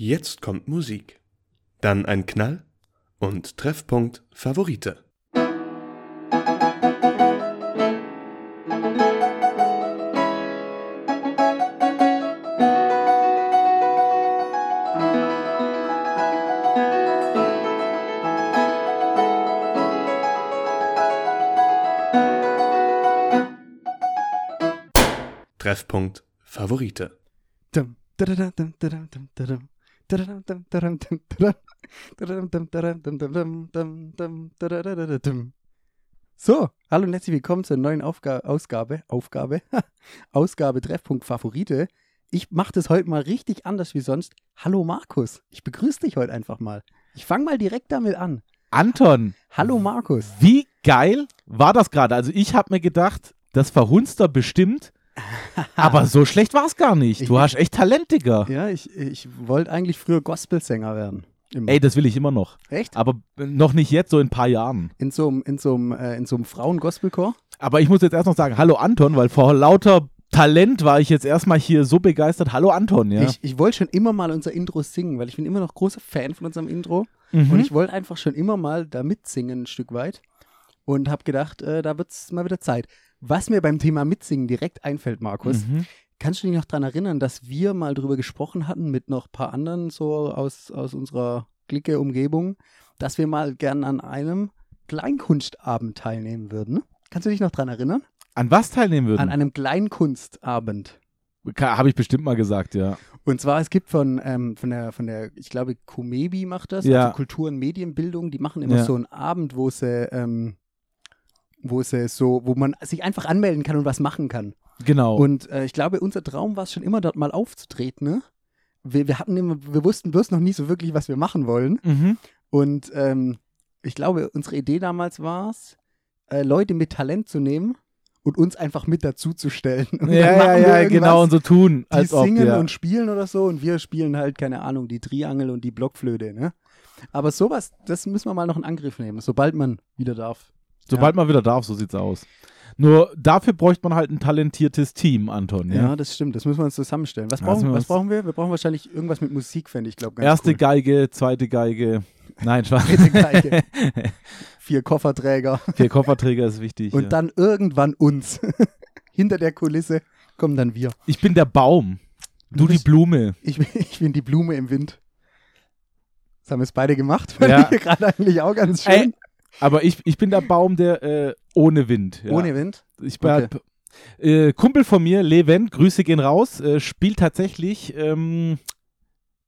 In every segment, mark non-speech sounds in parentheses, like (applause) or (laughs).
Jetzt kommt Musik. Dann ein Knall und Treffpunkt Favorite. Treffpunkt Favorite. Dum, dadadam, dum, dadam, So, hallo und herzlich willkommen zur neuen Aufga Ausgabe, Aufgabe, (laughs) Ausgabe Treffpunkt Favorite. Ich mache das heute mal richtig anders wie sonst. Hallo Markus, ich begrüße dich heute einfach mal. Ich fange mal direkt damit an. Anton, Hallo Markus. wie geil war das gerade? Also ich habe mir gedacht, das verhunzt er bestimmt, (laughs) aber so schlecht war es gar nicht. Du Ich- hast echt Talent, Digga. Ja, ich, ich wollte eigentlich früher Gospelsänger werden. Immer. Ey, das will ich immer noch. Echt? Aber noch nicht jetzt, so in ein paar Jahren. In so einem in so einem, äh, in so einem Frauen-Gospelchor? Aber ich muss jetzt erst noch sagen, hallo Anton, weil vor lauter Talent war ich jetzt erstmal hier so begeistert. Hallo Anton, ja. Ich, ich wollte schon immer mal unser Intro singen, weil ich bin immer noch großer Fan von unserem Intro. Mhm. Und ich wollte einfach schon immer mal da mitsingen, ein Stück weit. Und habe gedacht, äh, da wird es mal wieder Zeit. Was mir beim Thema Mitsingen direkt einfällt, Markus, Mhm. kannst du dich noch daran erinnern, dass wir mal drüber gesprochen hatten mit noch ein paar anderen so aus, aus unserer Clique, Umgebung, dass wir mal gern an einem Kleinkunstabend teilnehmen würden? Kannst du dich noch daran erinnern? An was teilnehmen An würden? einem Kleinkunstabend. Habe ich bestimmt mal gesagt, ja. Und zwar, es gibt von, ähm, von, der, von der, ich glaube, Kumebi macht das, Ja. also Kultur- und Medienbildung, die machen immer Ja. so einen Abend, wo sie, ähm, wo sie so, wo man sich einfach anmelden kann und was machen kann. Genau. Und äh, ich glaube, unser Traum war es schon immer, dort mal aufzutreten, ne? Wir, wir hatten immer, wir wussten bloß noch nie so wirklich, was wir machen wollen. mhm. Und ähm, ich glaube, unsere Idee damals war es, äh, Leute mit Talent zu nehmen und uns einfach mit dazuzustellen. (laughs) Und Ja, ja, ja, genau, und so tun, die als ob, singen ja. und spielen oder so und wir spielen halt, keine Ahnung, die Triangel und die Blockflöte, ne? Aber sowas, das müssen wir mal noch in Angriff nehmen, sobald man wieder darf. Sobald man wieder darf, so sieht's aus. Nur dafür bräuchte man halt ein talentiertes Team, Anton. Ja, Ja? das stimmt, das müssen wir uns zusammenstellen. Was Ja, brauchen, wir was brauchen wir? Wir brauchen wahrscheinlich irgendwas mit Musik, fände ich, glaube Erste cool. Geige, zweite Geige. Nein, Spaß. Dritte Geige. (laughs) Vier Kofferträger Vier Kofferträger ist wichtig. und ja. dann irgendwann uns. (laughs) Hinter der Kulisse kommen dann wir. ich bin der Baum. Du, Du die bist- Blume. Ich, bin- (laughs) ich bin die Blume im Wind. Das haben wir es beide gemacht. Fand Ja. ich gerade eigentlich auch ganz schön. Ey, aber ich, ich bin der Baum, der äh, ohne Wind. Ja. Ohne Wind. Ich bin äh, Kumpel von mir, Levent, Grüße gehen raus, äh, spielt tatsächlich ähm,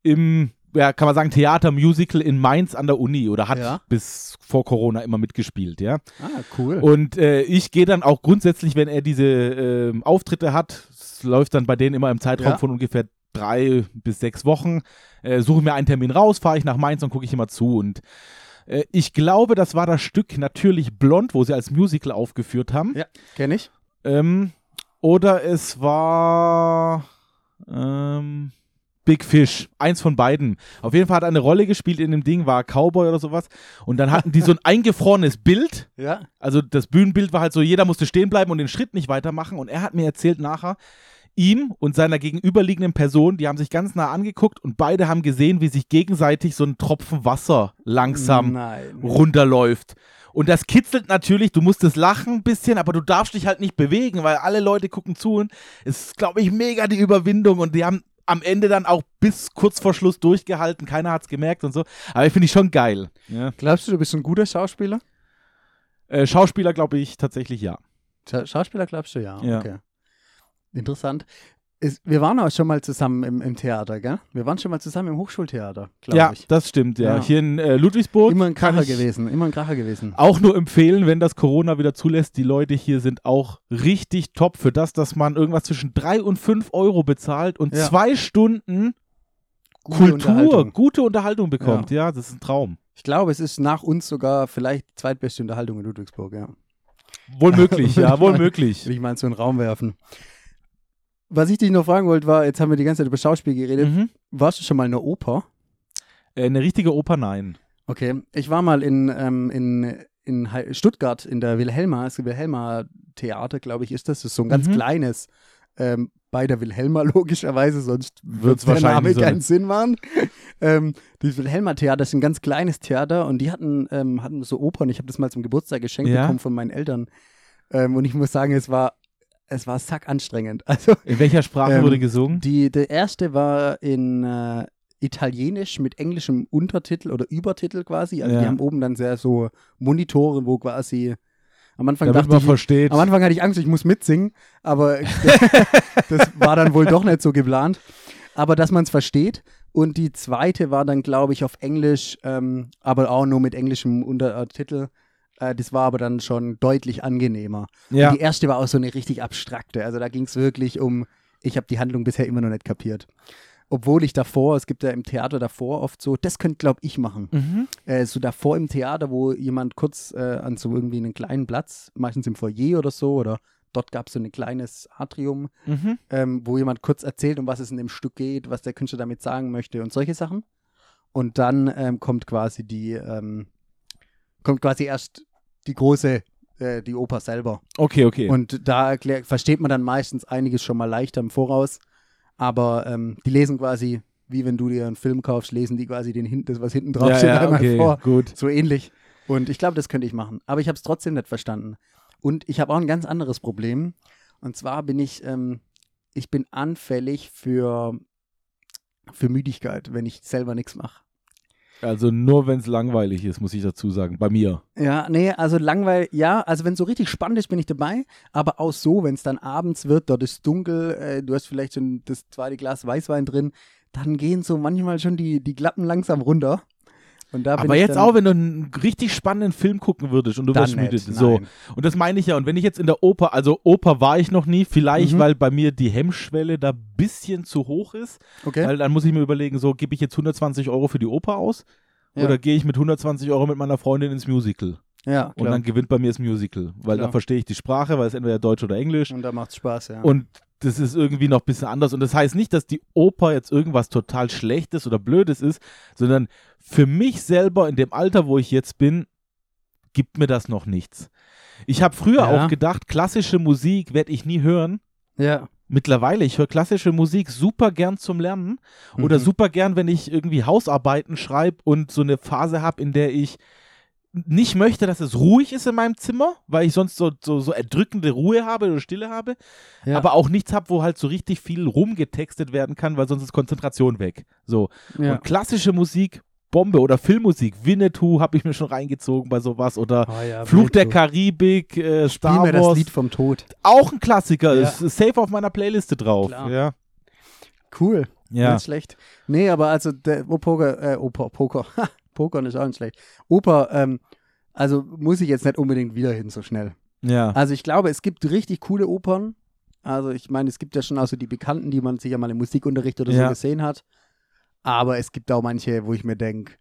im, ja, kann man sagen, Theater-Musical in Mainz an der Uni oder hat Ja. bis vor Corona immer mitgespielt, ja. Ah, cool. Und äh, ich gehe dann auch grundsätzlich, wenn er diese ähm, Auftritte hat, es läuft dann bei denen immer im Zeitraum Ja. von ungefähr drei bis sechs Wochen, äh, suche mir einen Termin raus, fahre ich nach Mainz und gucke ich immer zu. Und äh, ich glaube, das war das Stück natürlich Blond, wo sie als Musical aufgeführt haben. Ja, kenne ich. Ähm, oder es war ähm, Big Fish, eins von beiden. Auf jeden Fall hat er eine Rolle gespielt in dem Ding, war Cowboy oder sowas. Und dann hatten die so ein (laughs) eingefrorenes Bild. Ja. Also das Bühnenbild war halt so, jeder musste stehen bleiben und den Schritt nicht weitermachen. Und er hat mir erzählt nachher, ihm und seiner gegenüberliegenden Person, die haben sich ganz nah angeguckt und beide haben gesehen, wie sich gegenseitig so ein Tropfen Wasser langsam Nein. runterläuft. Und das kitzelt natürlich, du musst es lachen ein bisschen, aber du darfst dich halt nicht bewegen, weil alle Leute gucken zu und es ist, glaube ich, mega die Überwindung und die haben am Ende dann auch bis kurz vor Schluss durchgehalten, keiner hat es gemerkt und so. Aber ich finde ich schon geil. Ja. Glaubst du, du bist ein guter Schauspieler? Äh, Schauspieler glaube ich tatsächlich ja. Scha Schauspieler glaubst du, ja. Ja. Okay. Interessant. Es, wir waren auch schon mal zusammen im, im Theater, gell? Wir waren schon mal zusammen im Hochschultheater, glaube Ja, ich. das stimmt, ja. Ja. Hier in äh, Ludwigsburg. Immer ein Kracher gewesen, immer ein Kracher gewesen. Auch nur empfehlen, wenn das Corona wieder zulässt. Die Leute hier sind auch richtig top für das, dass man irgendwas zwischen drei und fünf Euro bezahlt und Ja. zwei Stunden Gute Kultur, Unterhaltung. gute Unterhaltung bekommt. Ja. das ist ein Traum. Ich glaube, es ist nach uns sogar vielleicht die zweitbeste Unterhaltung in Ludwigsburg, ja. Wohl möglich, ja, wohl (laughs) möglich. Will ich mal in so einen Raum werfen. Was ich dich noch fragen wollte, war, jetzt haben wir die ganze Zeit über Schauspiel geredet. Mhm. Warst du schon mal in der Oper? Äh, eine richtige Oper, nein. Okay, ich war mal in, ähm, in, in Stuttgart in der Wilhelma, das Wilhelma Theater, glaube ich, ist das. Das ist so ein ganz Mhm. kleines Ähm, bei der Wilhelma (laughs) logischerweise, sonst Wird's wird der wahrscheinlich Name so keinen. Sinn machen. ähm, das Wilhelma Theater ist ein ganz kleines Theater und die hatten, ähm, hatten so Opern. Ich habe das mal zum Geburtstag geschenkt Ja. bekommen von meinen Eltern. Ähm, und ich muss sagen, es war, es war sack anstrengend. (laughs) Also In welcher Sprache Ähm, wurde gesungen? die, der erste war in äh, Italienisch mit englischem Untertitel oder Übertitel quasi. Also Ja. die haben oben dann sehr so Monitore, wo quasi am Anfang Damit dachte man ich, versteht. am Anfang hatte ich Angst, ich muss mitsingen, aber (laughs) das war dann wohl doch nicht so geplant. Aber dass man es versteht. Und die zweite war dann, glaube ich, auf Englisch, ähm, aber auch nur mit englischem Untertitel. Äh, das war aber dann schon deutlich angenehmer. ja. Und die erste war auch so eine richtig abstrakte. Also da ging es wirklich um, ich habe die Handlung bisher immer noch nicht kapiert. Obwohl ich davor, es gibt ja im Theater davor oft so, das könnte, glaube ich, machen. Mhm. Äh, so davor im Theater, wo jemand kurz äh, an so irgendwie einen kleinen Platz, meistens im Foyer oder so, oder dort gab es so ein kleines Atrium, Mhm. ähm, wo jemand kurz erzählt, um was es in dem Stück geht, was der Künstler damit sagen möchte und solche Sachen. Und dann ähm, kommt quasi die, ähm, kommt quasi erst die große, äh, die Oper selber. Okay, okay. Und da erklär, versteht man dann meistens einiges schon mal leichter im Voraus. Aber ähm, die lesen quasi, wie wenn du dir einen Film kaufst, lesen die quasi den, das, was hinten drauf ja, steht, ja, einmal okay, vor. gut. So ähnlich. Und ich glaube, das könnte ich machen. Aber ich habe es trotzdem nicht verstanden. Und ich habe auch ein ganz anderes Problem. Und zwar bin ich, ähm, ich bin anfällig für, für Müdigkeit, wenn ich selber nichts mache. Also nur wenn es langweilig ist, muss ich dazu sagen. Bei mir. Ja, nee, also langweilig, ja, also wenn es so richtig spannend ist, bin ich dabei, aber auch so, wenn es dann abends wird, dort ist dunkel, äh, du hast vielleicht schon das zweite Glas Weißwein drin, dann gehen so manchmal schon die, die Klappen langsam runter. Und Aber jetzt auch, wenn du einen richtig spannenden Film gucken würdest und du wirst müde. So. Und das meine ich ja. Und wenn ich jetzt in der Oper, also Oper war ich noch nie, vielleicht Mhm. weil bei mir die Hemmschwelle da ein bisschen zu hoch ist. Okay. Weil dann muss ich mir überlegen, so gebe ich jetzt 120 Euro für die Oper aus Ja. oder gehe ich mit 120 Euro mit meiner Freundin ins Musical? ja, Und klar. dann gewinnt bei mir das Musical, weil Klar. da verstehe ich die Sprache, weil es entweder Deutsch oder Englisch. und da macht's Spaß, ja. Und das ist irgendwie noch ein bisschen anders. Und das heißt nicht, dass die Oper jetzt irgendwas total Schlechtes oder Blödes ist, sondern für mich selber in dem Alter, wo ich jetzt bin, gibt mir das noch nichts. Ich habe früher Ja. auch gedacht, klassische Musik werde ich nie hören. ja. Mittlerweile, ich höre klassische Musik super gern zum Lernen oder Mhm. super gern, wenn ich irgendwie Hausarbeiten schreibe und so eine Phase habe, in der ich nicht möchte, dass es ruhig ist in meinem Zimmer, weil ich sonst so, so, so erdrückende Ruhe habe oder Stille habe, Ja. aber auch nichts habe, wo halt so richtig viel rumgetextet werden kann, weil sonst ist Konzentration weg. So. ja. Und klassische Musik, Bombe oder Filmmusik, Winnetou habe ich mir schon reingezogen bei sowas oder Oh ja, Fluch der. Karibik, äh, Spiel Star mir das Wars, Lied vom Tod. auch ein Klassiker, ist safe auf meiner Playliste drauf. Klar. Ja. Cool. Ja. Nicht schlecht. Nee, aber also der oh, Poker, äh, Oper, Poker. (laughs) Poker ist auch nicht schlecht. Oper, ähm, also muss ich jetzt nicht unbedingt wieder hin so schnell. ja. Also ich glaube, es gibt richtig coole Opern. Also ich meine, es gibt ja schon auch so die Bekannten, die man sicher mal im Musikunterricht oder Ja. so gesehen hat. Aber es gibt auch manche, wo ich mir denke,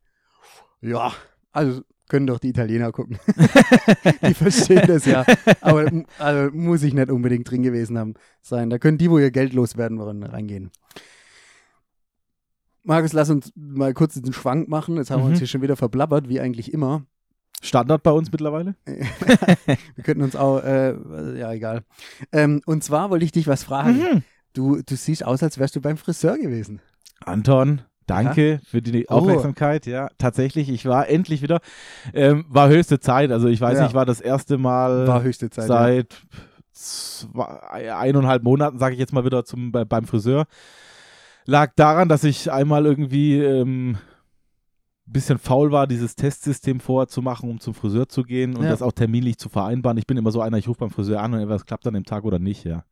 ja, also können doch die Italiener gucken. (laughs) die verstehen das ja. Aber also, muss ich nicht unbedingt drin gewesen haben sein. Da können die, wo ihr Geld loswerden wollen, reingehen. Markus, lass uns mal kurz den Schwank machen. Jetzt haben wir Mhm. uns hier schon wieder verblabbert, wie eigentlich immer. Standard bei uns mittlerweile? (laughs) Wir könnten uns auch, äh, ja, egal. Ähm, und zwar wollte ich dich was fragen. Mhm. Du, du siehst aus, als wärst du beim Friseur gewesen. Anton, danke für die Oh. Aufmerksamkeit. Ja, tatsächlich, ich war endlich wieder. Ähm, war höchste Zeit. Also ich weiß Ja. nicht, war das erste Mal War höchste Zeit. ja. seit zwei, eineinhalb Monaten, sage ich jetzt mal wieder zum, bei, beim Friseur. Lag daran, dass ich einmal irgendwie ähm, ein bisschen faul war, dieses Testsystem vorher zu machen, um zum Friseur zu gehen und Ja. das auch terminlich zu vereinbaren. Ich bin immer so einer, ich rufe beim Friseur an und es klappt an dem Tag oder nicht, ja.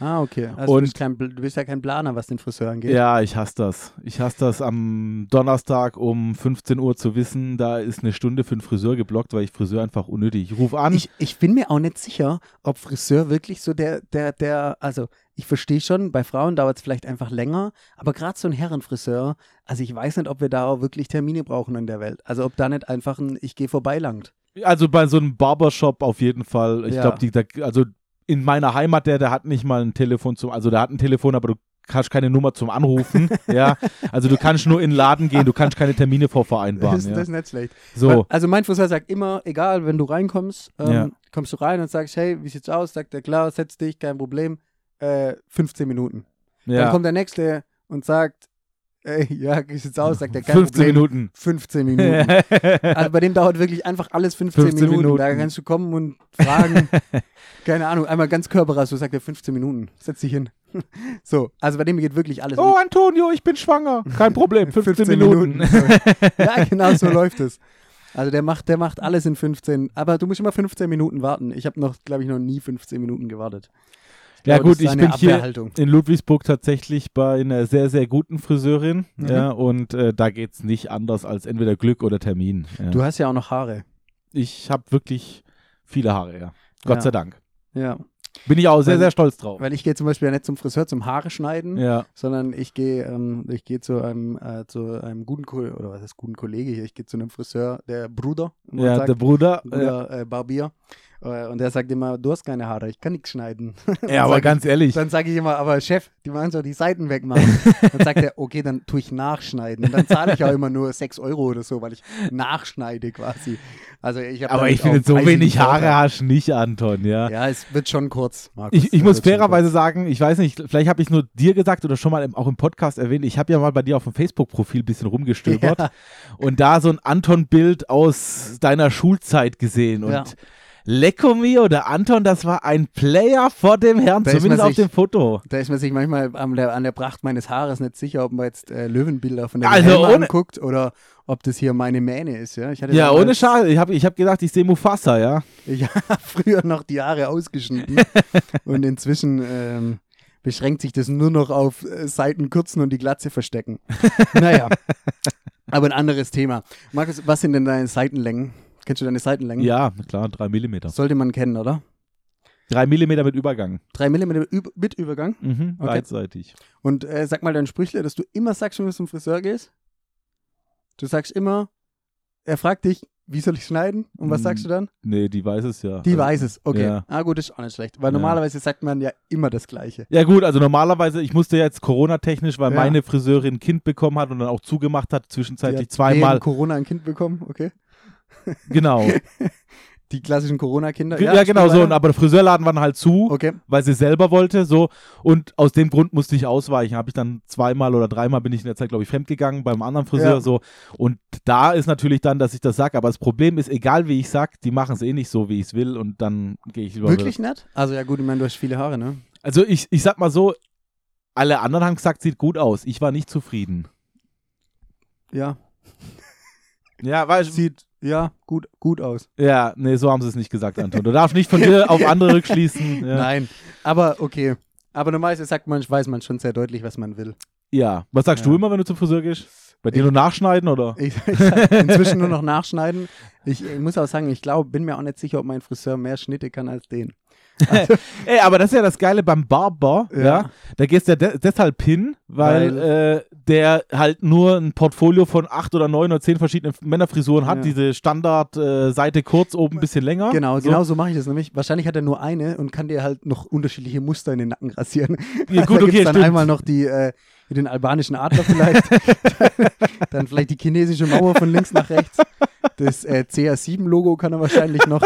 Ah, okay. Also Und- du, bist kein, du bist ja kein Planer, was den Friseur angeht. Ja, ich hasse das. Ich hasse das am Donnerstag um 15 Uhr zu wissen, da ist eine Stunde für den Friseur geblockt, weil ich Friseur einfach unnötig. Ich rufe an. Ich, ich bin mir auch nicht sicher, ob Friseur wirklich so der, der, der, also ich verstehe schon, bei Frauen dauert es vielleicht einfach länger, aber gerade so ein Herrenfriseur, also ich weiß nicht, ob wir da auch wirklich Termine brauchen in der Welt. Also ob da nicht einfach ein Ich gehe vorbei langt. Also bei so einem Barbershop auf jeden Fall. Ich Ja. glaube, die, da, also in meiner Heimat, der, der hat nicht mal ein Telefon zum, also der hat ein Telefon, aber du hast keine Nummer zum Anrufen. (laughs) ja, also du kannst nur in den Laden gehen, du kannst keine Termine vorvereinbaren. Das, ja. das ist nicht schlecht. so, Also mein Friseur sagt immer, egal, wenn du reinkommst, ähm, Ja. kommst du rein und sagst, hey, wie sieht's aus? Sagt er, klar, setz dich, kein Problem. äh, 15 Minuten. Dann Ja. kommt der Nächste und sagt, ey, ja, wie sieht's aus? Sagt er, kein 15 Problem. Minuten. 15 (laughs) Minuten. Also bei dem dauert wirklich einfach alles 15, 15 Minuten. Da Minuten. kannst du kommen und fragen, (laughs) keine Ahnung, einmal ganz körperrass, so sagt er 15 Minuten. Setz dich hin. (laughs) So, also bei dem geht wirklich alles. Oh, Antonio, ich bin schwanger. Kein Problem, 15, 15 Minuten. ja, genau so läuft es. Also der macht, der macht alles in 15, aber du musst immer 15 Minuten warten. Ich habe noch, glaube ich, noch nie 15 Minuten gewartet. Ja glaube, gut, ich bin hier in Ludwigsburg tatsächlich bei einer sehr, sehr guten Friseurin. Mhm. Ja, und äh, da geht es nicht anders als entweder Glück oder Termin. Ja. Du hast ja auch noch Haare. ich habe wirklich viele Haare, ja. Gott Ja. sei Dank. Ja, Bin ich auch sehr, Weil- sehr stolz drauf. weil ich gehe zum Beispiel ja nicht zum Friseur zum Haare schneiden, Ja. sondern ich gehe ähm, ich gehe zu einem äh, zu einem guten Kollege oder was ist guten Kollege hier, ich gehe zu einem Friseur, der Bruder, Ja, sagt, der Bruder. Bruder äh, Barbier. Äh, und der sagt immer, du hast keine Haare, ich kann nichts schneiden. (laughs) Ja, aber ganz ehrlich. Dann sage ich immer, aber Chef, die wollen so die Seiten wegmachen. (laughs) dann sagt er, okay, dann tue ich nachschneiden. Und dann zahle ich auch immer nur 6 Euro oder so, weil ich nachschneide quasi. Also ich Aber ich finde, so wenig Haare Vorteil. hast du nicht, Anton, ja. Ja, es wird schon kurz, Markus. Ich, ich muss fairerweise sagen, ich weiß nicht, vielleicht habe ich nur dir gesagt oder schon mal im, auch im Podcast erwähnt, ich habe ja mal bei dir auf dem Facebook-Profil ein bisschen rumgestöbert (laughs) Ja. und da so ein Anton-Bild aus deiner Schulzeit gesehen und Ja. Lecco mio, der Anton, das war ein Player vor dem Herrn, Da zumindest auf sich- dem Foto. Da ist man sich manchmal an der, an der Pracht meines Haares nicht sicher, ob man jetzt äh, Löwenbilder von der Also Helme anguckt oder ob das hier meine Mähne ist. Ja, Ja, ohne Schade. Ich habe ich hab gedacht, ich sehe Mufasa, ja. Ich (laughs) habe früher noch die Haare ausgeschnitten (laughs) und inzwischen ähm, beschränkt sich das nur noch auf äh, Seiten kürzen und die Glatze verstecken. (laughs) naja, aber ein anderes Thema. Markus, was sind denn deine Seitenlängen? Kennst du deine Seitenlängen? Ja, klar, drei Millimeter. Sollte man kennen, oder? Drei Millimeter mit Übergang. Drei Millimeter mit Übergang. Mhm, Okay. beidseitig. Und äh, sag mal dein Sprüchle, dass du immer sagst, wenn du zum Friseur gehst. Du sagst immer, er fragt dich, wie soll ich schneiden? Und was Mm, sagst du dann? Nee, die weiß es ja. Die Also- weiß es. Okay. ja. Ah, gut, ist auch nicht schlecht. Weil Ja. normalerweise sagt man ja immer das Gleiche. Ja gut, also normalerweise, ich musste jetzt Corona-technisch, weil Ja. meine Friseurin ein Kind bekommen hat und dann auch zugemacht hat, zwischenzeitlich zweimal. Corona ein Kind bekommen, okay. Genau. (laughs) Die klassischen Corona-Kinder. ja, genau so. Und, aber der Friseurladen war dann halt zu, Okay. weil sie selber wollte. So. Und aus dem Grund musste ich ausweichen. Habe ich dann zweimal oder dreimal bin ich in der Zeit, glaube ich, fremdgegangen beim anderen Friseur. Ja. So. Und da ist natürlich dann, dass ich das sage. Aber das Problem ist, egal wie ich sag, die machen es eh nicht so, wie ich es will. Und dann gehe ich lieber Wirklich nett? Also ja gut, ich meine, du hast viele Haare, ne? Also ich, ich sag mal so, alle anderen haben gesagt, sieht gut aus. Ich war nicht zufrieden. Ja. Ja, weil Sieht, ja, gut, gut aus. Ja, nee, so haben sie es nicht gesagt, Anton. Du darfst nicht von dir auf andere rückschließen. (laughs) Ja. Nein. Aber okay. Aber normalerweise sagt man, weiß man schon sehr deutlich, was man will. ja. Was sagst Ja. du immer, wenn du zum Friseur gehst? Bei dir nur nachschneiden oder? Ich, (laughs) ich sag inzwischen nur noch (laughs) nachschneiden. Ich, ich muss auch sagen, ich glaube, bin mir auch nicht sicher, ob mein Friseur mehr Schnitte kann als den. (laughs) Ey, aber das ist ja das Geile beim Barber, ja. Ja. Da gehst du ja de deshalb hin, weil, äh, der halt nur ein Portfolio von acht oder neun oder zehn verschiedenen Männerfrisuren hat. Ja. Diese Standard äh, kurz, oben ein bisschen länger. Genau, so. genau so mache ich das nämlich. Wahrscheinlich hat er nur eine und kann dir halt noch unterschiedliche Muster in den Nacken rasieren. Ja, gut, (laughs) da okay, dann stimmt. einmal noch die, äh, den albanischen Adler vielleicht. (laughs) dann vielleicht die chinesische Mauer von links nach rechts. Das äh, CR7-Logo kann er wahrscheinlich noch.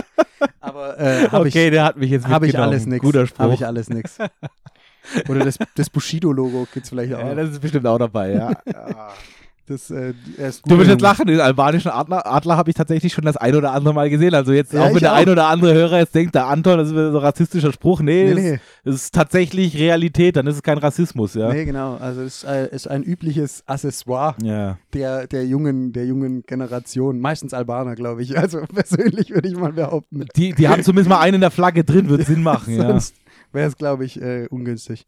Aber äh, habe okay, ich, der hat mich jetzt hab ich alles nix. Guter Spruch. Habe ich alles nix. Oder das, das Bushido-Logo gibt es vielleicht auch. ja, das ist bestimmt auch dabei, ja. (laughs) das, äh, Du wirst jetzt lachen, den albanischen Adler, Adler habe ich tatsächlich schon das ein oder andere Mal gesehen. Also jetzt, Ja, auch wenn der auch. ein oder andere Hörer jetzt denkt, der Anton, das ist so ein rassistischer Spruch. Nee, Nee, es nee. es ist tatsächlich Realität, dann ist es kein Rassismus, ja. Nee, genau. Also es ist, äh, ist ein übliches Accessoire Ja. der, der, jungen, der jungen Generation. Meistens Albaner, glaube ich. Also (laughs) persönlich würde ich mal behaupten. Die, die haben zumindest mal einen in der Flagge drin, wird Sinn (laughs) machen, ja. Sonst wäre es, glaube ich, äh, ungünstig.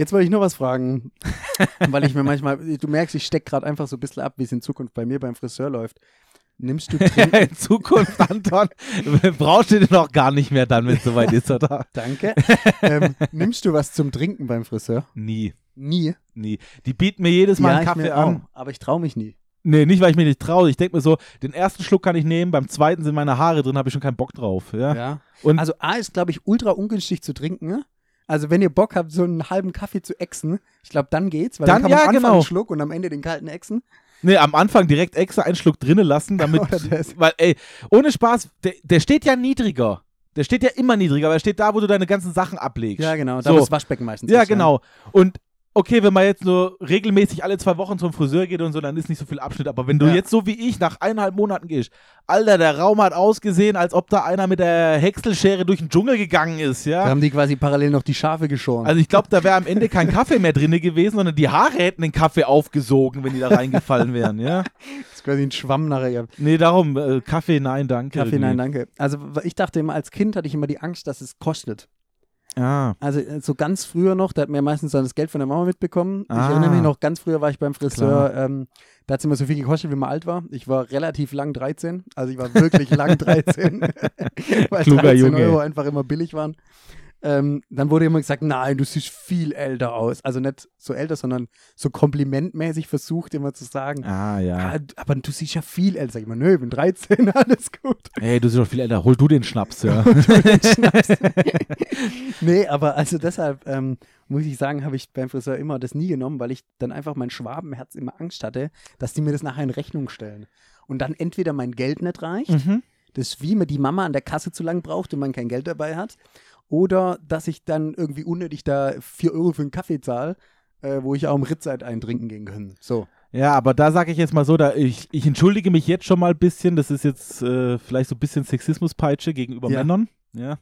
Jetzt wollte ich noch was fragen, (laughs) weil ich mir manchmal, du merkst, ich stecke gerade einfach so ein bisschen ab, wie es in Zukunft bei mir beim Friseur läuft. Nimmst du (laughs) Trinken? In Zukunft, Anton, brauchst du den noch gar nicht mehr dann, wenn es soweit ist, oder? (laughs) Danke. ähm, nimmst du was zum Trinken beim Friseur? Nie, Nie. nie. Die bieten mir jedes Mal einen ich Kaffee an. auch, aber ich traue mich nie. Nee, nicht, weil ich mich nicht traue. Ich denke mir so, den ersten Schluck kann ich nehmen, beim zweiten sind meine Haare drin, habe ich schon keinen Bock drauf. Ja. Ja. Und Also A ist, glaube ich, ultra ungünstig zu trinken. Also wenn ihr Bock habt, so einen halben Kaffee zu exen, ich glaube, dann geht's, weil dann, Dann- kann man ja, am Anfang genau. einen Schluck und am Ende den kalten exen. Nee, am Anfang direkt extra einen Schluck drinnen lassen, (laughs) damit. Weil, ey, ohne Spaß, der, der steht ja niedriger. Der steht ja immer niedriger, aber er steht da, wo du deine ganzen Sachen ablegst. Ja, genau. Da So. das Waschbecken meistens Ja, ist, genau. Und okay, wenn man jetzt nur regelmäßig alle zwei Wochen zum Friseur geht und so, dann ist nicht so viel Abschnitt. Aber wenn du Ja. jetzt so wie ich nach eineinhalb Monaten gehst, Alter, der Raum hat ausgesehen, als ob da einer mit der Häckselschere durch den Dschungel gegangen ist, Da ja. haben die quasi parallel noch die Schafe geschoren. Also ich glaube, da wäre am Ende kein Kaffee mehr drinne gewesen, sondern die Haare hätten den Kaffee aufgesogen, wenn die da reingefallen wären, ja. (laughs) das ist quasi ein Schwamm nachher gehabt. Nee, darum, äh, Kaffee, nein, danke. Kaffee, nein, danke. Also ich dachte immer, als Kind hatte ich immer die Angst, dass es kostet. Ah, Also äh, so ganz früher noch, da hat mir meistens dann das Geld von der Mama mitbekommen. Ah. Ich erinnere mich noch, ganz früher war ich beim Friseur, ähm, da hat es immer so viel gekostet, wie man alt war. Ich war relativ lang 13, also ich war wirklich lang (laughs) 13, (laughs) weil Kluger 13 Junge. Euro einfach immer billig waren. Ähm, dann wurde immer gesagt, nein, du siehst viel älter aus. Also nicht so älter, sondern so komplimentmäßig versucht immer zu sagen, ah ja. ah, aber du siehst ja viel älter. Sag ich mal, nö, ich bin 13, (laughs) alles gut. Hey, du bist doch viel älter. Hol du den Schnaps, ja. (laughs) (laughs) nee, aber also deshalb ähm, muss ich sagen, habe ich beim Friseur immer das nie genommen, weil ich dann einfach mein Schwabenherz immer Angst hatte, dass die mir das nachher in Rechnung stellen. Und dann entweder mein Geld nicht reicht, mhm. das ist wie man die Mama an der Kasse zu lang braucht und man kein Geld dabei hat, oder dass ich dann irgendwie unnötig da 4 Euro für einen Kaffee zahle, äh, wo ich auch um Ritzeit eintrinken gehen kann. So. Ja, aber da sage ich jetzt mal so, da ich, ich entschuldige mich jetzt schon mal ein bisschen, das ist jetzt äh, vielleicht so ein bisschen Sexismuspeitsche gegenüber Ja. Männern. Ja.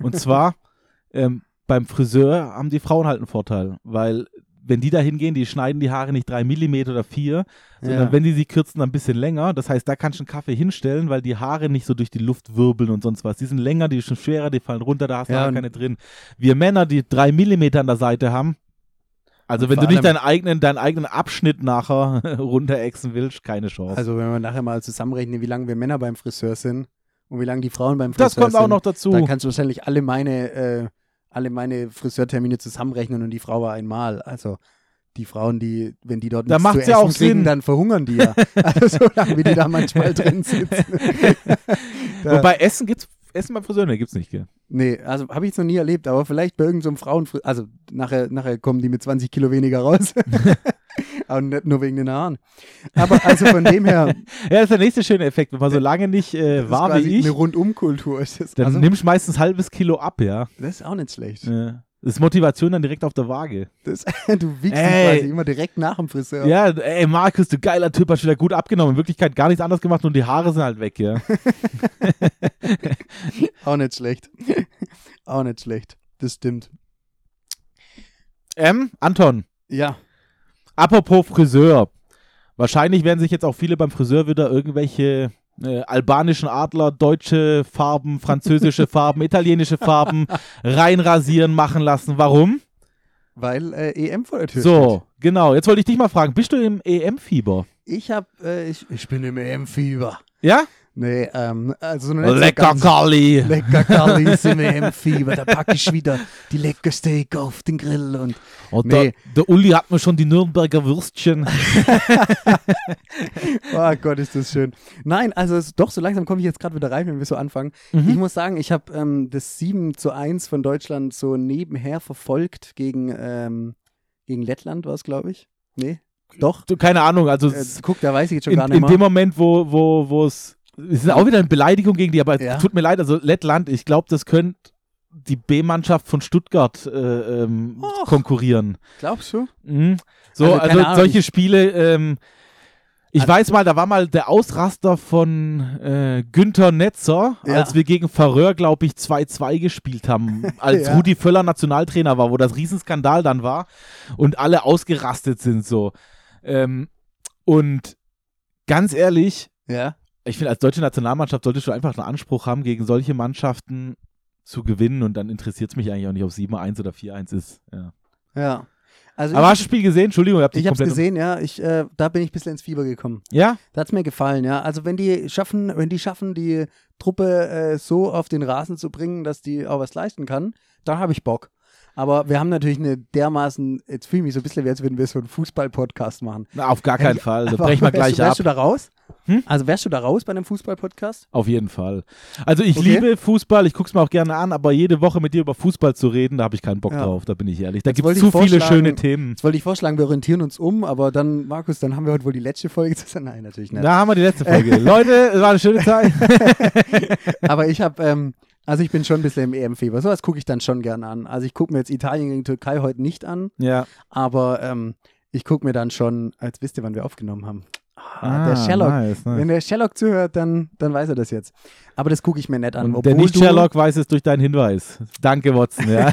Und zwar, (laughs) ähm, beim Friseur haben die Frauen halt einen Vorteil, weil wenn die da hingehen, die schneiden die Haare nicht drei Millimeter oder vier, sondern Ja. wenn die sie kürzen, dann ein bisschen länger. Das heißt, da kannst du einen Kaffee hinstellen, weil die Haare nicht so durch die Luft wirbeln und sonst was. Die sind länger, die sind schwerer, die fallen runter, da hast du Ja, keine drin. Wir Männer, die drei Millimeter an der Seite haben, also wenn du nicht deinen eigenen, deinen eigenen Abschnitt nachher (laughs) runterexen willst, keine Chance. Also wenn wir nachher mal zusammenrechnen, wie lange wir Männer beim Friseur sind und wie lange die Frauen beim Friseur das kommt sind. auch noch dazu. Da kannst du wahrscheinlich alle meine, äh, alle meine Friseurtermine zusammenrechnen und die Frau war einmal. Also die Frauen, die, wenn die dort Da nichts zu ja essen auch kriegen, Sinn. dann verhungern die ja. (laughs) also so lange, wie die da manchmal drin sitzen. (laughs) Wobei Essen gibt's, Essen beim Friseur, ne, gibt's nicht, gell? nee, also habe ich jetzt noch nie erlebt, aber vielleicht bei irgendeinem so Frauenfriseur, also nachher, nachher kommen die mit 20 Kilo weniger raus. (laughs) (laughs) aber nicht nur wegen den Haaren. Aber also von dem her, (laughs) Ja, das ist der nächste schöne Effekt. Wenn man so lange nicht äh, war wie ich, eine Rundumkultur. Ist das. dann Also, nimmst du meistens ein halbes Kilo ab, ja. das ist auch nicht schlecht. ja. Das ist Motivation dann direkt auf der Waage. Das, (laughs) du wiegst quasi immer direkt nach dem Friseur. Ja, ey, Markus, du geiler Typ, hast wieder gut abgenommen. In Wirklichkeit gar nichts anderes gemacht und die Haare sind halt weg, ja. Auch nicht schlecht. Auch nicht schlecht. Das stimmt. ähm, Anton, Ja. Apropos Friseur. Wahrscheinlich werden sich jetzt auch viele beim Friseur wieder irgendwelche äh, albanischen Adler, deutsche Farben, französische (laughs) Farben, italienische Farben reinrasieren machen lassen. Warum? Weil äh, EM vor der Tür So, genau. Jetzt wollte ich dich mal fragen, bist du im EM-Fieber? steht. Ich hab, äh, ich, ich bin im EM-Fieber. Ja? Nee, ähm, also noch nicht so Lecker ganz- Kali. Lecker Kallis (laughs) im EM-Fieber. Da packe ich wieder die lecker Steak auf den Grill und Und Nee. der, der Uli hat mir schon die Nürnberger Würstchen. (laughs) Oh Gott, ist das schön. Nein, also es, doch, so langsam komme ich jetzt gerade wieder rein, wenn wir so anfangen. Mhm. Ich muss sagen, ich habe ähm, das 7 zu 1 von Deutschland so nebenher verfolgt gegen, ähm, gegen Lettland, war es, glaube ich. Nee, doch. Keine Ahnung, also Äh, es- guck, da weiß ich jetzt schon in, gar nicht in mehr. dem Moment, wo, wo, wo es. Ist auch wieder eine Beleidigung gegen die, aber Ja. tut mir leid, also Lettland, ich glaube, das könnte die B-Mannschaft von Stuttgart äh, ähm, Och. konkurrieren. Glaubst du? Mhm. So, Also, also, solche Spiele, ähm, ich Also- weiß mal, da war mal der Ausraster von äh, Günther Netzer, Ja. als wir gegen Faröer, glaube ich, 2-2 gespielt haben, (laughs) als Ja. Rudi Völler Nationaltrainer war, wo das Riesenskandal dann war und alle ausgerastet sind so. Ähm, und ganz ehrlich, Ja. Ich finde, als deutsche Nationalmannschaft solltest du einfach einen Anspruch haben, gegen solche Mannschaften zu gewinnen und dann interessiert es mich eigentlich auch nicht, ob 7-1 oder 4-1 ist. Ja. Ja. Also Aber ich, hast du das Spiel gesehen? Entschuldigung, ich habe es gesehen, ja. Ich, äh, da bin ich ein bisschen ins Fieber gekommen. Ja? Da hat es mir gefallen, ja. Also wenn die schaffen, wenn die schaffen, die Truppe äh, so auf den Rasen zu bringen, dass die auch was leisten kann, dann habe ich Bock. Aber wir haben natürlich eine dermaßen, jetzt fühle ich mich so ein bisschen, wie als würden wir so einen Fußball-Podcast machen. Na, auf gar keinen Hey, Fall. Brechen wir wärst gleich wärst ab. du da raus? Hm? Also wärst du da raus bei einem Fußball-Podcast? Auf jeden Fall. Also ich Okay. liebe Fußball, ich gucke es mir auch gerne an, aber jede Woche mit dir über Fußball zu reden, da habe ich keinen Bock Ja. drauf, da bin ich ehrlich. Da gibt es zu viele schöne Themen. Jetzt wollte ich vorschlagen, wir orientieren uns um, aber dann, Markus, dann haben wir heute wohl die letzte Folge zusammen. Nein, natürlich nicht. Da haben wir die letzte Folge. (laughs) Leute, es war eine schöne Zeit. (laughs) Aber ich habe, ähm, Also ich bin schon ein bisschen im EM-Fieber. Sowas gucke ich dann schon gerne an. Also ich gucke mir jetzt Italien gegen Türkei heute nicht an, Ja. aber ähm, ich gucke mir dann schon, als wisst ihr, wann wir aufgenommen haben. Ah, der Sherlock. Nice, nice. Wenn der Sherlock zuhört, dann, dann weiß er das jetzt. Aber das gucke ich mir nicht an. Und der Nicht-Sherlock weiß es durch deinen Hinweis. Danke, Watson. Ja. (laughs)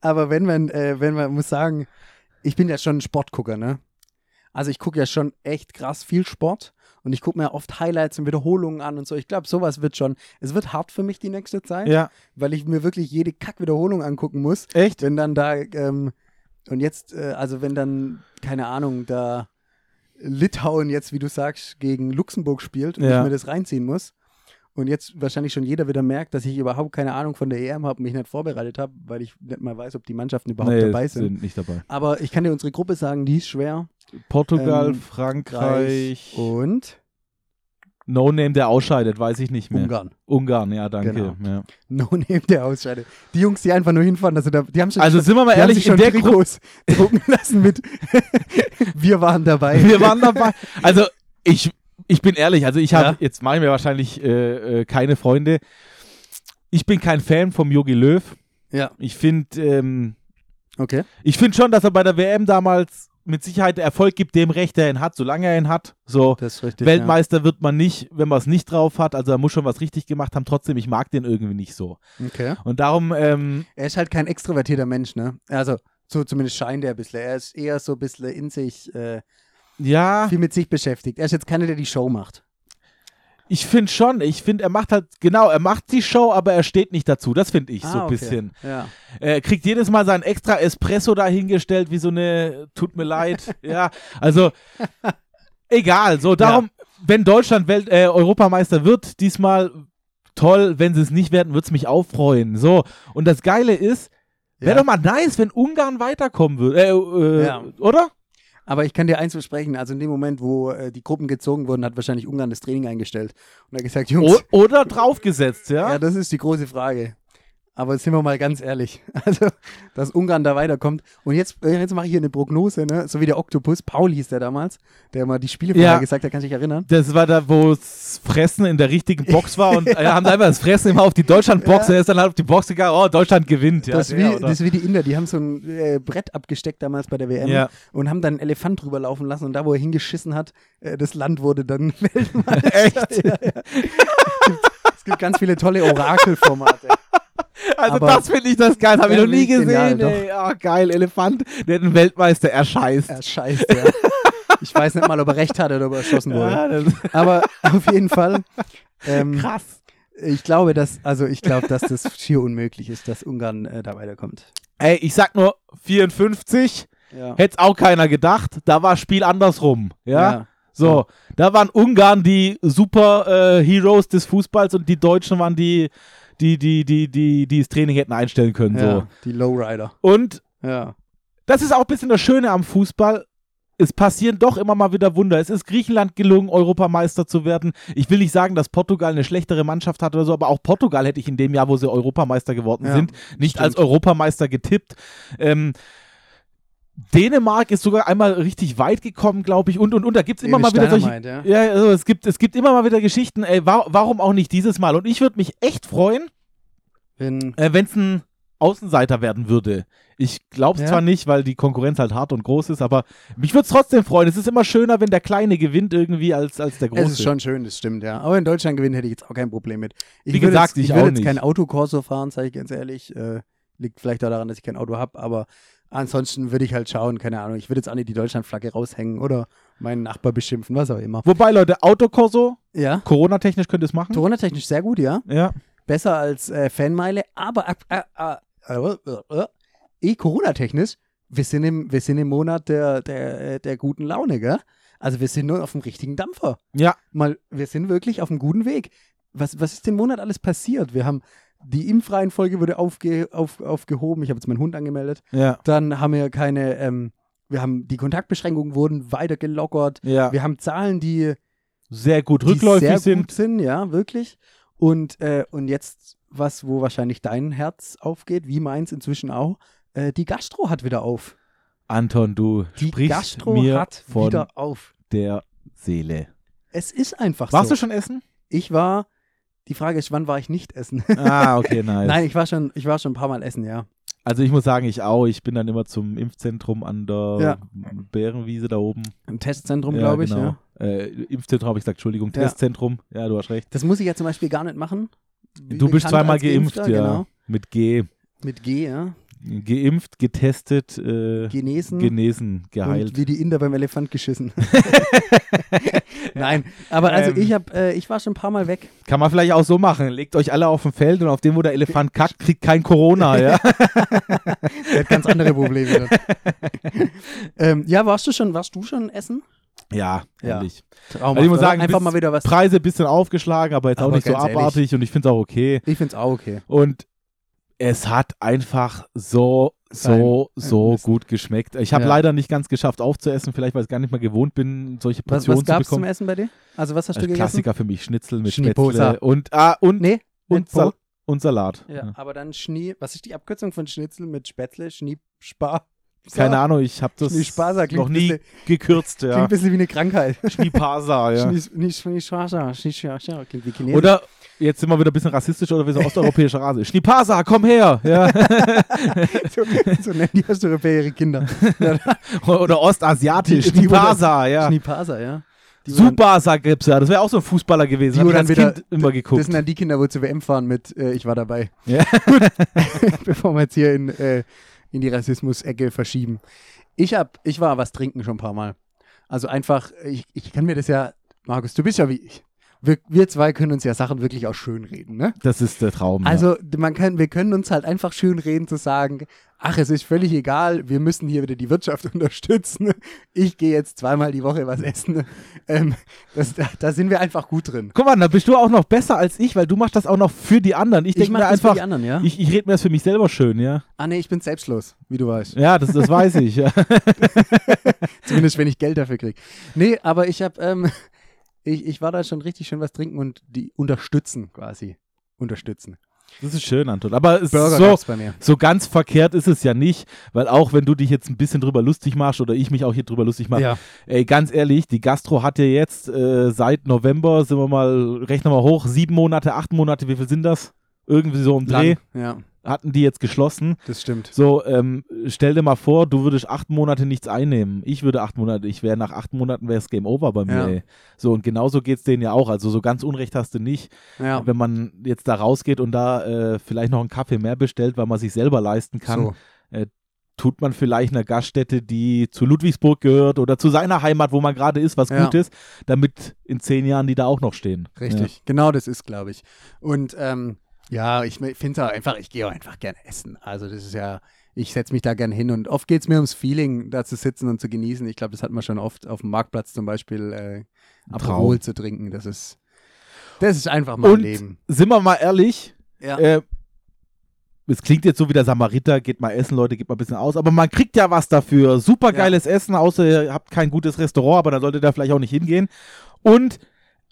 Aber wenn man, äh, wenn man muss sagen, ich bin ja schon ein Sportgucker, ne? Also ich gucke ja schon echt krass viel Sport und ich gucke mir oft Highlights und Wiederholungen an und so. Ich glaube, sowas wird schon, es wird hart für mich die nächste Zeit, ja. weil ich mir wirklich jede Kack-Wiederholung angucken muss. Echt? Wenn dann da, ähm, und jetzt, äh, also wenn dann, keine Ahnung, da Litauen jetzt, wie du sagst, gegen Luxemburg spielt und Ja. ich mir das reinziehen muss. Und jetzt wahrscheinlich schon jeder wieder merkt, dass ich überhaupt keine Ahnung von der EM habe und mich nicht vorbereitet habe, weil ich nicht mal weiß, ob die Mannschaften überhaupt Nee, dabei sind. sind nicht dabei. Aber ich kann dir unsere Gruppe sagen, die ist schwer. Portugal, Ähm, Frankreich, und No Name, der ausscheidet, weiß ich nicht mehr. Ungarn. Ungarn, ja, danke. Genau. Ja. No Name, der ausscheidet. Die Jungs, die einfach nur hinfahren, also da, die haben schon, Also sind wir mal ehrlich, sich in schon der Trikots drucken (laughs) lassen mit (laughs) Wir waren dabei. wir waren dabei. Also ich, ich bin ehrlich, also ich habe, Ja. jetzt mache ich mir wahrscheinlich äh, äh, keine Freunde. Ich bin kein Fan vom Yogi Löw. Ja, Ich finde, ähm, okay. ich finde schon, dass er bei der WM damals mit Sicherheit Erfolg gibt, dem Recht, der ihn hat, solange er ihn hat. So. Das ist richtig. Weltmeister wird man nicht, wenn man es nicht drauf hat. Also er muss schon was richtig gemacht haben. Trotzdem, ich mag den irgendwie nicht so. Ja. Okay. Und darum, ähm, Er ist halt kein extrovertierter Mensch, ne? Also, so zumindest scheint er ein bisschen. Er ist eher so ein bisschen in sich, äh, ja, viel mit sich beschäftigt. Er ist jetzt keiner, der die Show macht. Ich finde schon. Ich finde, er macht halt, genau, er macht die Show, aber er steht nicht dazu. Das finde ich so ein Ah, okay. bisschen. Ja. Er kriegt jedes Mal seinen extra Espresso dahingestellt, wie so eine, tut mir leid. (laughs) ja, also, egal. So, darum, wenn Deutschland Welt, äh, Europameister wird, diesmal toll. Wenn sie es nicht werden, wird es mich auch freuen. So, und das Geile ist, wäre Ja. doch mal nice, wenn Ungarn weiterkommen würde. Äh, äh, Ja. Oder? Aber ich kann dir eins versprechen, also in dem Moment, wo äh, die Gruppen gezogen wurden, hat wahrscheinlich Ungarn das Training eingestellt und hat gesagt, Jungs, O oder draufgesetzt, ja? ja, das ist die große Frage. Aber sind wir mal ganz ehrlich, (laughs) also, dass Ungarn da weiterkommt. Und jetzt, äh, jetzt mache ich hier eine Prognose, ne? so wie der Oktopus, Paul hieß der damals, der mal die Spiele vorher Ja. gesagt hat, kannst du dich erinnern? Das war da, wo das Fressen in der richtigen Box war und äh, (laughs) haben einfach das Fressen immer auf die Deutschland-Box Ja. und er ist dann halt auf die Box gegangen, oh, Deutschland gewinnt. Ja, das, ist wie, das ist wie die Inder, die haben so ein äh, Brett abgesteckt damals bei der WM Ja. und haben dann einen Elefant drüber laufen lassen und da, wo er hingeschissen hat, äh, das Land wurde dann (laughs) Weltmeister. Echt? Ja, ja. Es gibt ganz viele tolle Orakelformate. (laughs) Also Aber- das finde ich das geil, habe ich noch nie genial, gesehen. Ey. Ah, geil, Elefant, der den Weltmeister erscheißt. Ja, scheiße. Ja. Ich weiß nicht mal, ob er recht hatte oder ob er erschossen wurde. Ja, (laughs) Aber auf jeden Fall, ähm, krass. ich glaube, dass, also ich glaube, dass das schier unmöglich ist, dass Ungarn äh, da weiterkommt. Ey, ich sag nur 54, Ja. hätte auch keiner gedacht. Da war Spiel andersrum. Ja. Ja. So, da waren Ungarn die Super äh, Heroes des Fußballs und die Deutschen waren die, die, die, die, die, die das Training hätten einstellen können. So. ja. Die Lowrider. Und Ja. das ist auch ein bisschen das Schöne am Fußball. Es passieren doch immer mal wieder Wunder. Es ist Griechenland gelungen, Europameister zu werden. Ich will nicht sagen, dass Portugal eine schlechtere Mannschaft hat oder so, aber auch Portugal hätte ich in dem Jahr, wo sie Europameister geworden Ja, sind, nicht stimmt. als Europameister getippt. Ähm, Dänemark ist sogar einmal richtig weit gekommen, glaube ich. Und, und, und da gibt es immer Ewig mal wieder solche. Dynamite, ja. Ja, also es gibt, es gibt immer mal wieder Geschichten, ey, wa warum auch nicht dieses Mal? Und ich würde mich echt freuen, Wenn, äh, wenn es ein Außenseiter werden würde. Ich glaube es Ja. zwar nicht, weil die Konkurrenz halt hart und groß ist, aber mich würde es trotzdem freuen. Es ist immer schöner, wenn der Kleine gewinnt irgendwie als, als der Große. es ist schon schön, das stimmt, ja. Aber in Deutschland gewinnen hätte ich jetzt auch kein Problem mit. Ich Wie gesagt, jetzt, ich ich würde jetzt nicht. kein Autokorso fahren, sage ich ganz ehrlich. Äh, liegt vielleicht auch daran, dass ich kein Auto habe, aber ansonsten würde ich halt schauen, keine Ahnung, ich würde jetzt auch nicht die Deutschlandflagge raushängen oder meinen Nachbar beschimpfen, was auch immer. Wobei, Leute, Autokorso, Ja, Corona-technisch könnt ihr es machen. Corona-technisch sehr gut, ja. ja. Besser als äh, Fanmeile, aber äh, äh, äh, äh, äh, eh Corona-technisch, wir sind im, wir sind im Monat der, der, der guten Laune, gell? Also wir sind nur auf dem richtigen Dampfer. Ja, Mal, wir sind wirklich auf einem guten Weg. Was, was ist den Monat alles passiert? Wir haben die Impfreihenfolge wurde aufge, auf, aufgehoben. Ich habe jetzt meinen Hund angemeldet. ja, Dann haben wir keine, ähm, wir haben die Kontaktbeschränkungen wurden weiter gelockert. ja. Wir haben Zahlen, die, Sehr gut die rückläufig sehr sind. gut sind, ja, wirklich. Und, äh, und jetzt, was, wo wahrscheinlich dein Herz aufgeht, wie meins inzwischen auch, äh, die Gastro hat wieder auf. Anton, du Die sprichst Gastro mir hat von wieder auf. der Seele. Es ist einfach Warst so. du schon essen? Ich war die Frage ist, wann war ich nicht essen? (laughs) Ah, okay, (laughs) nice. Nein, ich war, schon, ich war schon ein paar Mal essen, ja. Also ich muss sagen, ich auch. Ich bin dann immer zum Impfzentrum an der Ja. Bärenwiese da oben. Im Testzentrum, Ja, glaube ich, genau. ja. Äh, Impfzentrum habe ich gesagt, Entschuldigung, Ja. Testzentrum. Ja, du hast recht. Das muss ich ja zum Beispiel gar nicht machen. Du bist zweimal geimpft, Geimpfter, ja. Genau. Mit G. Mit G, ja. Geimpft, getestet, äh, Genesen. genesen, geheilt. Und wie die Inder beim Elefant geschissen. (laughs) (laughs) Nein, aber also Ähm. ich hab, äh, ich war schon ein paar Mal weg. Kann man vielleicht auch so machen. Legt euch alle auf dem Feld und auf dem, wo der Elefant kackt, kriegt kein Corona, ja. (laughs) Der hat ganz andere Probleme. ähm, ja, warst du schon, warst du schon essen? ja, Ja. ehrlich. Traumhaft, Also ich muss sagen, einfach bis- mal wieder was. Preise ein bisschen aufgeschlagen, aber jetzt auch Aber nicht so ganz ehrlich. abartig und ich finde es auch okay. Ich find's auch okay. Und es hat einfach so, so, Sein- so Mist. gut geschmeckt. Ich habe Ja. leider nicht ganz geschafft aufzuessen, vielleicht weil ich es gar nicht mehr gewohnt bin, solche Was, Portionen was gab's zu zum bekommen. Essen bei dir? Also was hast du gegessen? Klassiker für mich, Schnitzel mit. Spätzle und, ah, und, Nee, und, Sal und Salat. Ja, Ja. aber dann Schnie, was ist die Abkürzung von Schnitzel mit Spätzle? Schniepspar? Keine Ahnung, ich habe das klingt noch nie ein gekürzt. Klingt Ja. ein bisschen wie eine Krankheit. Schniepasa, ja. Schniespasa, Schniespasa, klingt wie Chinesisch. Oder jetzt sind wir wieder ein bisschen rassistisch oder wie so osteuropäischer Rase. Schniepasa, komm her! Ja. (laughs) so, so nennen die Osteuropäer ihre Kinder. (laughs) oder ostasiatisch. Schniepasa, ja. Schniepasa, ja. Supasa gibt's ja. Das wäre auch so ein Fußballer gewesen. Die, ich als wieder- Kind immer geguckt. Das sind dann die Kinder, wo zur WM fahren mit äh, Ich war dabei. Ja. (laughs) Gut, bevor wir jetzt hier in, äh, in die Rassismus-Ecke verschieben. Ich, hab, ich war was trinken schon ein paar Mal. Also einfach, ich, ich kann mir das ja, Markus, du bist ja wie ich. Wir, wir zwei können uns ja Sachen wirklich auch schön reden, ne? Das ist der Traum. Also man kann, wir können uns halt einfach schön reden zu sagen, ach, es ist völlig egal, wir müssen hier wieder die Wirtschaft (laughs) unterstützen. Ich gehe jetzt zweimal die Woche was essen. Ähm, das, da, da sind wir einfach gut drin. Guck mal, da bist du auch noch besser als ich, weil du machst das auch noch für die anderen. Ich Ich denke mir das einfach, für die anderen, ja? ich, ich rede mir das für mich selber schön, ja. ah nee, ich bin selbstlos, wie du weißt. Ja, das, das weiß ich. Ja. (laughs) Zumindest wenn ich Geld dafür kriege. Nee, aber ich habe, ähm, ich, ich war da schon richtig schön was trinken und die unterstützen quasi. Unterstützen. Das ist schön, Anton. Aber so, gab's bei mir. so ganz verkehrt ist es ja nicht, weil auch wenn du dich jetzt ein bisschen drüber lustig machst oder ich mich auch hier drüber lustig mache, Ja. ey, ganz ehrlich, die Gastro hat ja jetzt äh, seit November, sind wir mal, rechnen wir mal hoch, sieben Monate, acht Monate, wie viel sind das? Irgendwie so im Dreh, Lang. Ja, hatten die jetzt geschlossen. das stimmt. So, ähm, stell dir mal vor, du würdest acht Monate nichts einnehmen. Ich würde acht Monate, ich wäre nach acht Monaten wäre es Game Over bei mir. Ja. Ey. So, und genauso geht es denen ja auch. Also so ganz Unrecht hast du nicht. Ja. Wenn man jetzt da rausgeht und da äh, vielleicht noch einen Kaffee mehr bestellt, weil man sich selber leisten kann, So. tut man vielleicht einer Gaststätte, die zu Ludwigsburg gehört oder zu seiner Heimat, wo man gerade ist, was Ja. gut ist, damit in zehn Jahren die da auch noch stehen. Richtig, genau das ist, glaube ich. Und ähm, ja, ich finde es auch einfach, ich gehe auch einfach gerne essen. Also das ist ja, ich setze mich da gerne hin und oft geht es mir ums Feeling, da zu sitzen und zu genießen. Ich glaube, das hat man schon oft auf dem Marktplatz zum Beispiel äh, Aperol zu trinken. Das ist, das ist einfach mein Und Leben. Sind wir mal ehrlich, Ja. äh, es klingt jetzt so wie der Samariter, geht mal essen, Leute, geht mal ein bisschen aus, aber man kriegt ja was dafür. Super geiles Essen, außer ihr habt kein gutes Restaurant, aber da solltet ihr vielleicht auch nicht hingehen. Und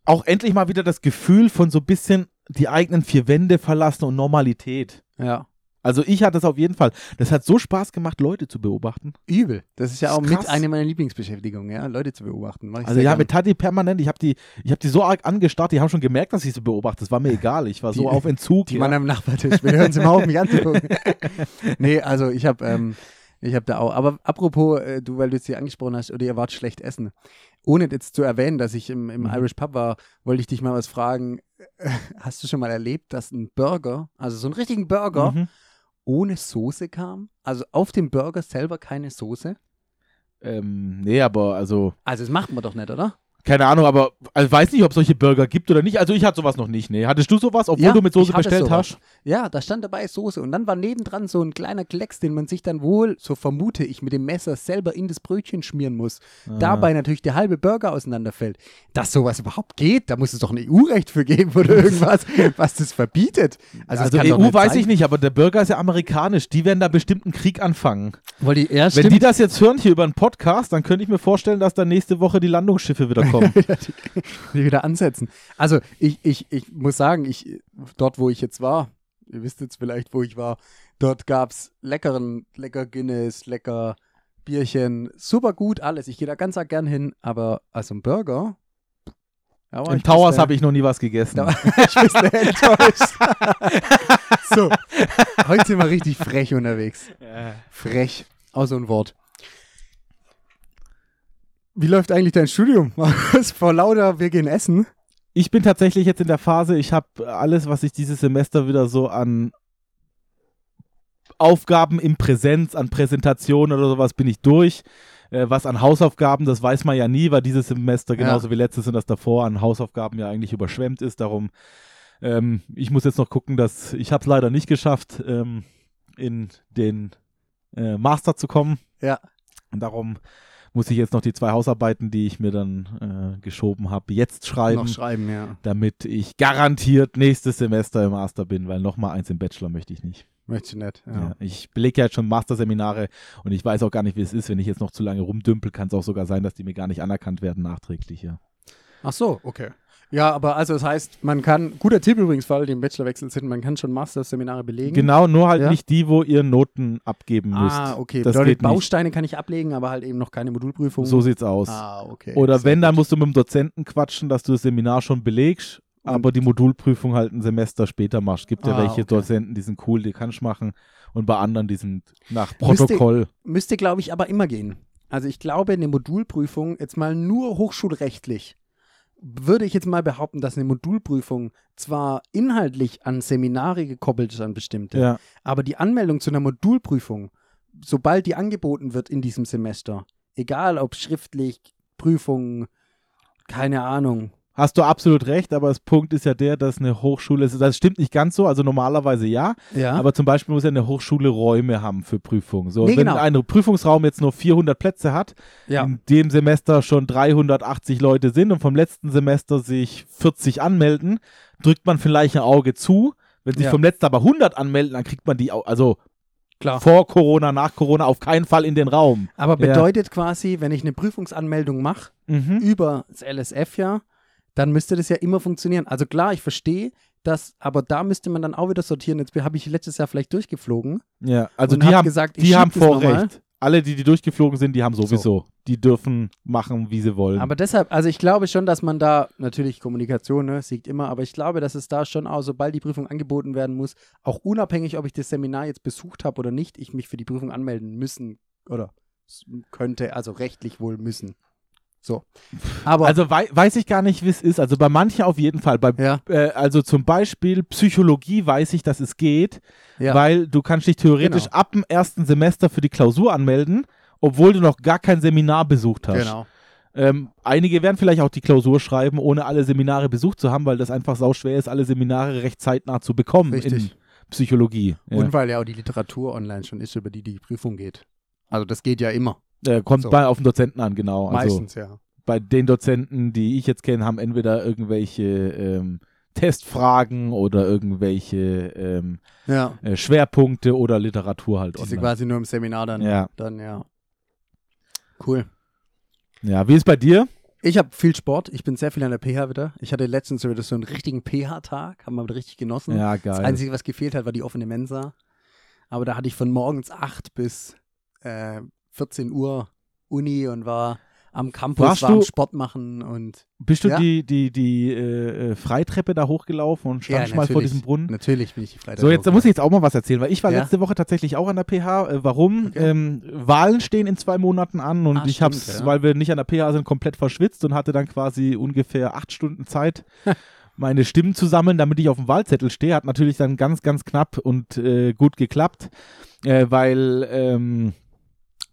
auch endlich mal wieder das Gefühl von so ein bisschen die eigenen vier Wände verlassen und Normalität. ja. Also ich hatte es auf jeden Fall. Das hat so Spaß gemacht, Leute zu beobachten. Übel. Das ist ja Das auch ist mit krass. eine meiner Lieblingsbeschäftigungen, ja, Leute zu beobachten. Also ja, gern. mit Tati permanent. Ich habe die, ich habe die so arg angestarrt. Die haben schon gemerkt, dass ich sie beobachte. Das war mir egal. Ich war Die- so auf Entzug. Die ja. Mann am Nachbartisch. Wir hören sie mal auf, mich anzugucken. (laughs) nee, also ich habe ähm, ich hab da auch. Aber apropos, äh, du, weil du es hier angesprochen hast, oder ihr wart schlecht essen. Ohne jetzt zu erwähnen, dass ich im, im Mhm. Irish Pub war, wollte ich dich mal was fragen. (laughs) Hast du schon mal erlebt, dass ein Burger, also so einen richtigen Burger, Mhm. ohne Soße kam? Also auf dem Burger selber keine Soße? Ähm, nee, aber also Also das macht man doch nicht, oder? keine Ahnung, aber also, weiß nicht, ob es solche Burger gibt oder nicht. Also ich hatte sowas noch nicht. Nee, hattest du sowas, obwohl Ja, du mit Soße bestellt sowas. hast? Ja, da stand dabei Soße und dann war nebendran so ein kleiner Klecks, den man sich dann wohl, so vermute ich, mit dem Messer selber in das Brötchen schmieren muss. Ah. Dabei natürlich der halbe Burger auseinanderfällt. Dass sowas überhaupt geht, da muss es doch ein EU-Recht für geben (laughs) oder irgendwas, was das verbietet. Also, Also, das EU weiß sein. ich nicht, aber der Burger ist ja amerikanisch. Die werden da bestimmt einen Krieg anfangen. Weil die, ja, Wenn stimmt. die das jetzt hören hier über einen Podcast, dann könnte ich mir vorstellen, dass da nächste Woche die Landungsschiffe wieder kommen. (laughs) die wieder ansetzen. Also ich, ich, ich muss sagen, ich, dort wo ich jetzt war, ihr wisst jetzt vielleicht, wo ich war, dort gab es leckeren, lecker Guinness, lecker Bierchen, super gut alles. Ich gehe da ganz gern hin, aber also ein Burger, Im ich Towers habe ich noch nie was gegessen. Da ich bin (laughs) enttäuscht. (laughs) so, heute sind wir richtig frech unterwegs. Frech, auch so ein Wort. Wie läuft eigentlich dein Studium? (laughs) Vor lauter, wir gehen essen? Ich bin tatsächlich jetzt in der Phase, ich habe alles, was ich dieses Semester wieder so an Aufgaben in Präsenz, an Präsentationen oder sowas bin ich durch. Äh, was an Hausaufgaben, das weiß man ja nie, weil dieses Semester genauso wie letztes und das davor an Hausaufgaben ja eigentlich überschwemmt ist. Darum, ähm, ich muss jetzt noch gucken, dass ich habe es leider nicht geschafft, ähm, in den äh, Master zu kommen. Ja. Und darum muss ich jetzt noch die zwei Hausarbeiten, die ich mir dann äh, geschoben habe, jetzt schreiben Noch schreiben, ja. damit ich garantiert nächstes Semester im Master bin, weil nochmal eins im Bachelor möchte ich nicht. Möchte ich nicht. Ja. Ja. ich belege ja jetzt schon Masterseminare und ich weiß auch gar nicht, wie es ist, wenn ich jetzt noch zu lange rumdümpel, kann es auch sogar sein, dass die mir gar nicht anerkannt werden nachträglich. Ja. Ach so, okay. Ja, aber also das heißt, man kann, guter Tipp übrigens, für alle, die im Bachelorwechsel sind, man kann schon Masterseminare belegen. Genau, nur halt Ja. nicht die, wo ihr Noten abgeben müsst. Ah, okay. Das Bedeutet, geht nicht. Bausteine kann ich ablegen, aber halt eben noch keine Modulprüfung. So sieht's aus. Ah, okay. Oder Sehr wenn, dann gut. musst du mit dem Dozenten quatschen, dass du das Seminar schon belegst, aber die Modulprüfung halt ein Semester später machst. Gibt ja Ah, welche okay. Dozenten, die sind cool, die kannst du machen und bei anderen, die sind nach Müsste- Protokoll. Müsste, glaube ich, aber immer gehen. Also ich glaube, eine Modulprüfung, jetzt mal nur hochschulrechtlich, würde ich jetzt mal behaupten, dass eine Modulprüfung zwar inhaltlich an Seminare gekoppelt ist, an bestimmte, Ja. aber die Anmeldung zu einer Modulprüfung, sobald die angeboten wird in diesem Semester, egal ob schriftlich, Prüfung, keine Ahnung. Hast du absolut recht, aber das Punkt ist ja der, dass eine Hochschule, das stimmt nicht ganz so, also normalerweise ja, Ja. aber zum Beispiel muss ja eine Hochschule Räume haben für Prüfungen. So, Nee, wenn genau. ein Prüfungsraum jetzt nur 400 Plätze hat, ja. in dem Semester schon 380 Leute sind und vom letzten Semester sich 40 anmelden, drückt man vielleicht ein Auge zu. Wenn sich Ja. vom letzten aber 100 anmelden, dann kriegt man die, also Klar. vor Corona, nach Corona auf keinen Fall in den Raum. Aber Ja. bedeutet quasi, wenn ich eine Prüfungsanmeldung mache, Mhm. über das LSF ja, dann müsste das ja immer funktionieren. Also klar, ich verstehe das, aber da müsste man dann auch wieder sortieren. Jetzt habe ich letztes Jahr vielleicht durchgeflogen. Ja, also die hab haben, gesagt, ich die haben. Vorrecht. Alle, die, die durchgeflogen sind, die haben sowieso. Die dürfen machen, wie sie wollen. Aber deshalb, also ich glaube schon, dass man da, natürlich Kommunikation ne, siegt immer, aber ich glaube, dass es da schon auch, sobald die Prüfung angeboten werden muss, auch unabhängig, ob ich das Seminar jetzt besucht habe oder nicht, ich mich für die Prüfung anmelden müssen oder könnte, also rechtlich wohl müssen. So. Aber, also wei weiß ich gar nicht, wie es ist. Also bei manchen auf jeden Fall. Bei, ja, äh, also zum Beispiel Psychologie weiß ich, dass es geht, ja. weil du kannst dich theoretisch Genau. ab dem ersten Semester für die Klausur anmelden, obwohl du noch gar kein Seminar besucht hast. genau. Ähm, einige werden vielleicht auch die Klausur schreiben, ohne alle Seminare besucht zu haben, weil das einfach sau schwer ist, alle Seminare recht zeitnah zu bekommen in Richtig. Psychologie. Ja. Und weil ja auch die Literatur online schon ist, über die die Prüfung geht. Also das geht ja immer. Äh, kommt So. bei, auf den Dozenten an, genau. Also Meistens, ja. bei den Dozenten, die ich jetzt kenne, haben entweder irgendwelche ähm, Testfragen oder irgendwelche ähm, Ja. äh, Schwerpunkte oder Literatur halt. Die online. quasi nur im Seminar dann. Ja. Dann, ja. Cool. ja, wie ist bei dir? Ich habe viel Sport. Ich bin sehr viel an der PH wieder. Ich hatte letztens wieder so einen richtigen PH-Tag. Haben wir richtig genossen. Ja, Das geil. Einzige, was gefehlt hat, war die offene Mensa. Aber da hatte ich von morgens 8 bis äh, 14 Uhr Uni und war am Campus, Warst war am du- Sport machen und Bist du Ja. die, die, die äh, äh, Freitreppe da hochgelaufen und standst Ja, mal vor diesem Brunnen? natürlich bin ich die Freitag. So, jetzt da muss ich jetzt auch mal was erzählen, weil ich war Ja. letzte Woche tatsächlich auch an der PH. Äh, warum? Okay. Ähm, Wahlen stehen in zwei Monaten an und Ah, ich hab's, ja. weil wir nicht an der PH sind, komplett verschwitzt und hatte dann quasi ungefähr acht Stunden Zeit, (laughs) meine Stimmen zu sammeln, damit ich auf dem Wahlzettel stehe. Hat natürlich dann ganz, ganz knapp und äh, gut geklappt, äh, weil ähm,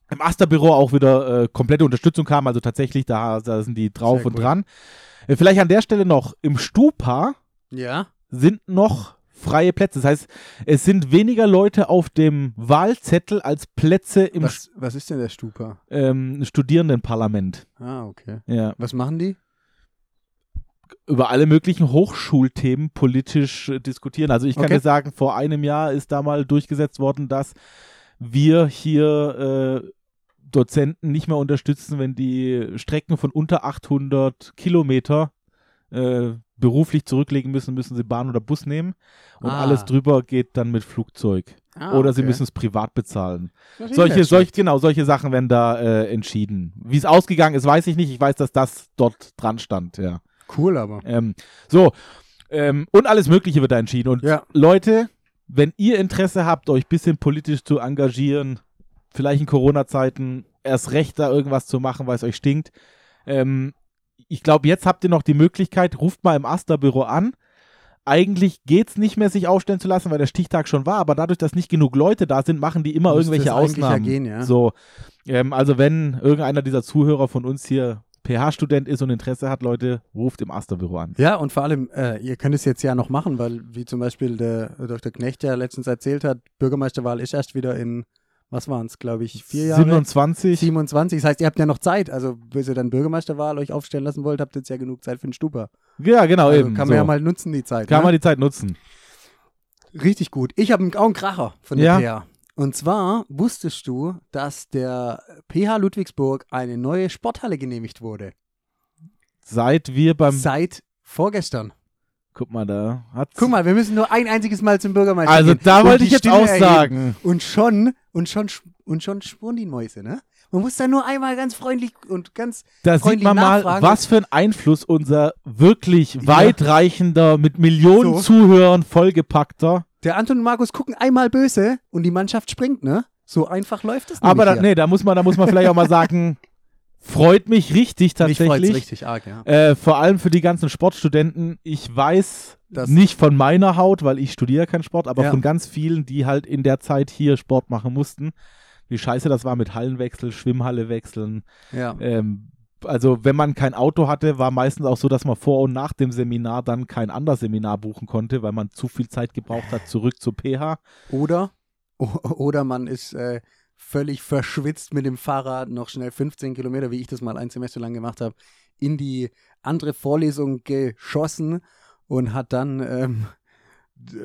im Asterbüro auch wieder äh, komplette Unterstützung kam. Also tatsächlich, da, da sind die drauf Sehr und cool. dran. Äh, vielleicht an der Stelle noch, im Stupa Ja. sind noch freie Plätze. Das heißt, es sind weniger Leute auf dem Wahlzettel als Plätze im Was, was ist denn der Stupa? ähm, Studierendenparlament. Ah, okay. Ja. Was machen die? Über alle möglichen Hochschulthemen politisch äh, diskutieren. Also ich kann Okay. dir sagen, vor einem Jahr ist da mal durchgesetzt worden, dass wir hier äh, Dozenten nicht mehr unterstützen, wenn die Strecken von unter 800 Kilometer äh, beruflich zurücklegen müssen, müssen sie Bahn oder Bus nehmen. Und Ah. alles drüber geht dann mit Flugzeug. Ah, oder sie okay. müssen es privat bezahlen. Solche, solch, genau, solche Sachen werden da äh, entschieden. Wie es ausgegangen ist, weiß ich nicht. Ich weiß, dass das dort dran stand, ja. Cool, aber. Ähm, so, ähm, und alles Mögliche wird da entschieden. Und Ja. Leute, wenn ihr Interesse habt, euch ein bisschen politisch zu engagieren, vielleicht in Corona-Zeiten erst recht da irgendwas zu machen, weil es euch stinkt, ähm, ich glaube, jetzt habt ihr noch die Möglichkeit, ruft mal im Aster-Büro an. Eigentlich geht es nicht mehr, sich aufstellen zu lassen, weil der Stichtag schon war, aber dadurch, dass nicht genug Leute da sind, machen die immer Müsste irgendwelche eigentlich ja Ausnahmen. gehen, ja. So, ähm, also wenn irgendeiner dieser Zuhörer von uns hier PH-Student ist und Interesse hat, Leute, ruft im Aster-Büro an. Ja, und vor allem, äh, ihr könnt es jetzt ja noch machen, weil, wie zum Beispiel der Dr. Knecht ja letztens erzählt hat, Bürgermeisterwahl ist erst wieder in, was waren es, glaube ich, vier Jahre? 27. 27. Das heißt, ihr habt ja noch Zeit. Also, bis ihr dann Bürgermeisterwahl euch aufstellen lassen wollt, habt ihr jetzt ja genug Zeit für den Stuber. Ja, genau, Also eben. kann so. man ja mal nutzen, die Zeit. kann ne? man die Zeit nutzen. Richtig gut. Ich habe auch einen Kracher von der Ja. PH. Und zwar wusstest du, dass der PH Ludwigsburg eine neue Sporthalle genehmigt wurde. Seit wir beim. Seit vorgestern. Guck mal, da hat. Guck mal, wir müssen nur ein einziges Mal zum Bürgermeister Also gehen. da wollte ich jetzt Stimme auch erheben. sagen. Und schon, und schon, und schon schwuren die Mäuse, ne? Man muss da nur einmal ganz freundlich und ganz Da sieht freundlich man mal, nachfragen. was für einen Einfluss unser wirklich Ja. weitreichender, mit Millionen So. Zuhörern vollgepackter. Der Anton und Markus gucken einmal böse und die Mannschaft springt, ne? So einfach läuft es Aber da, nämlich nee, da muss man, da muss man vielleicht auch mal (laughs) sagen, freut mich richtig hier. Mich freut's tatsächlich. richtig arg, ja. Äh, vor allem für die ganzen Sportstudenten. Ich weiß Das- nicht von meiner Haut, weil ich studiere keinen Sport, aber Ja. von ganz vielen, die halt in der Zeit hier Sport machen mussten. Wie scheiße das war mit Hallenwechsel, Schwimmhalle wechseln. ja. Ähm, also wenn man kein Auto hatte, war meistens auch so, dass man vor und nach dem Seminar dann kein anderes Seminar buchen konnte, weil man zu viel Zeit gebraucht hat, zurück zu PH. Oder, oder man ist äh, völlig verschwitzt mit dem Fahrrad noch schnell 15 Kilometer, wie ich das mal ein Semester lang gemacht habe, in die andere Vorlesung geschossen und hat dann ähm,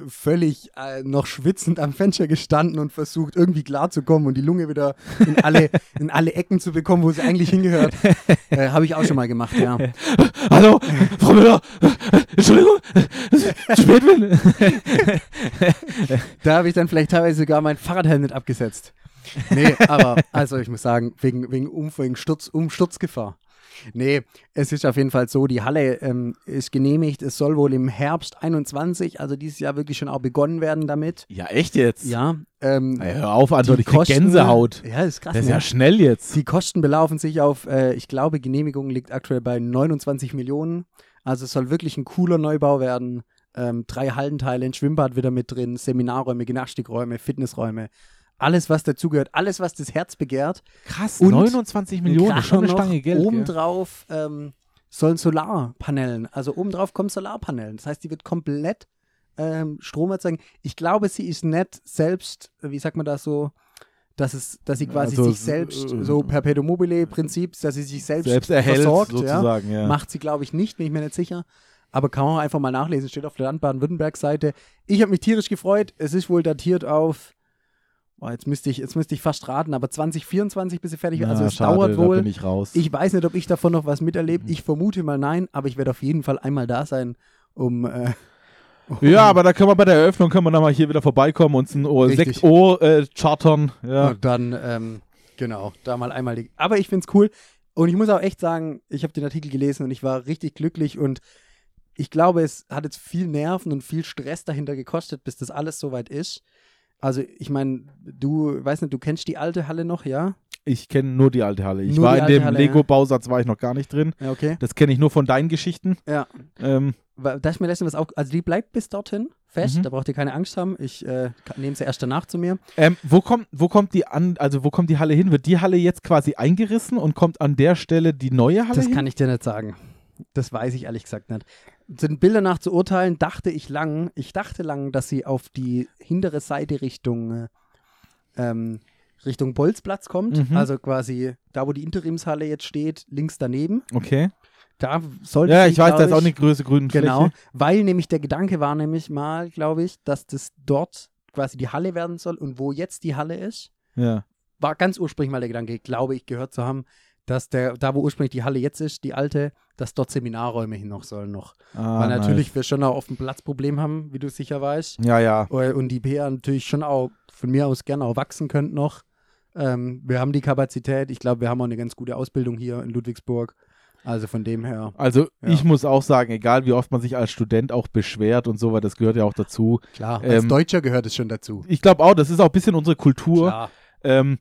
völlig äh, noch schwitzend am Fenster gestanden und versucht irgendwie klarzukommen und die Lunge wieder in alle, (laughs) in alle Ecken zu bekommen, wo sie eigentlich hingehört. Äh, habe ich auch schon mal gemacht, ja. (laughs) Hallo, Frau Müller, Entschuldigung, zu spät bin. Da habe ich dann vielleicht teilweise sogar mein Fahrradhelm nicht abgesetzt. Nee, aber also ich muss sagen, wegen, wegen, um, wegen Sturz, Umsturzgefahr. Nee, es ist auf jeden Fall so, die Halle ähm, ist genehmigt. Es soll wohl im Herbst 21, also dieses Jahr wirklich schon auch begonnen werden damit. Ja, echt jetzt? Ja. Ähm, Ey, hör auf, Anton, die ich Kosten- Gänsehaut. Ja, ist krass. Das ist ne? ja schnell jetzt. Die Kosten belaufen sich auf, äh, ich glaube, Genehmigung liegt aktuell bei 29 Millionen. Also es soll wirklich ein cooler Neubau werden. Ähm, drei Hallenteile, ein Schwimmbad wieder mit drin, Seminarräume, Gymnastikräume, Fitnessräume. Alles, was dazugehört, alles, was das Herz begehrt. Krass, Und 29 Millionen, schon eine Stange Geld. Obendrauf ähm, sollen Solarpanelen, also obendrauf kommen Solarpanelen. Das heißt, die wird komplett ähm, Strom erzeugen. Ich glaube, sie ist nicht selbst, wie sagt man das so, dass es, dass sie quasi Also, sich selbst, äh, so Perpetuum mobile Prinzip, dass sie sich selbst, Selbst erhält, versorgt, ja. sozusagen, ja. Macht sie, glaube ich, nicht, bin ich mir nicht sicher. Aber kann man auch einfach mal nachlesen, steht auf der Land Baden-Württemberg-Seite. Ich habe mich tierisch gefreut. Es ist wohl datiert auf, boah, jetzt müsste ich, jetzt müsste ich fast raten, aber 2024 bis sie fertig wird. Also es schade, dauert Da wohl. bin ich raus. Ich weiß nicht, ob ich davon noch was miterlebe. Ich vermute mal nein, aber ich werde auf jeden Fall einmal da sein, um. Äh, um ja, aber da können wir bei der Eröffnung können wir dann mal hier wieder vorbeikommen und ein Richtig. Sekt Ohr äh, chartern. Ja. Und dann, ähm, genau, da mal einmal. Die, aber ich finde es cool. Und ich muss auch echt sagen, ich habe den Artikel gelesen und ich war richtig glücklich und ich glaube, es hat jetzt viel Nerven und viel Stress dahinter gekostet, bis das alles soweit ist. Also, ich meine, du, weiß nicht, du kennst die alte Halle noch, ja? Ich kenne nur die alte Halle. Ich Nur war in dem. Lego-Bausatz war ich noch gar nicht drin. Ja, okay. Das kenne ich nur von deinen Geschichten. Ja. Ähm, Da ist mir letztens was auch, also die bleibt bis dorthin fest, Mhm. da braucht ihr keine Angst haben. Ich äh, nehme sie erst danach zu mir. ähm, wo kommt, wo kommt die an, also wo kommt die Halle hin? Wird die Halle jetzt quasi eingerissen und kommt an der Stelle die neue Halle Das hin? kann ich dir nicht sagen. Das weiß ich ehrlich gesagt nicht. Zu den Bildern nach zu urteilen, dachte ich lang, ich dachte lang, dass sie auf die hintere Seite Richtung, äh, ähm, Richtung Bolzplatz kommt. Mhm. Also quasi da, wo die Interimshalle jetzt steht, links daneben. Okay. Da sollte Ja, sie, ich weiß, da ist auch ich- eine größere grüne Genau, Fläche. weil nämlich der Gedanke war nämlich mal, glaube ich, dass das dort quasi die Halle werden soll und wo jetzt die Halle ist, Ja. war ganz ursprünglich mal der Gedanke, glaube ich, gehört zu haben, dass der, da wo ursprünglich die Halle jetzt ist, die alte, dass dort Seminarräume hin noch sollen noch. Ah, Weil natürlich wir schon auch oft ein Platzproblem haben, wie du sicher weißt. Nice. Ja, ja. Äh, Und die PA natürlich schon auch von mir aus gerne auch wachsen könnte noch. Ähm, wir haben die Kapazität. Ich glaube, wir haben auch eine ganz gute Ausbildung hier in Ludwigsburg. Also von dem her. Also Ja. ich muss auch sagen, egal wie oft man sich als Student auch beschwert und so, weil das gehört ja auch dazu. Klar, als Ähm, Deutscher gehört es schon dazu. Ich glaube auch, das ist auch ein bisschen unsere Kultur. Klar. Ähm,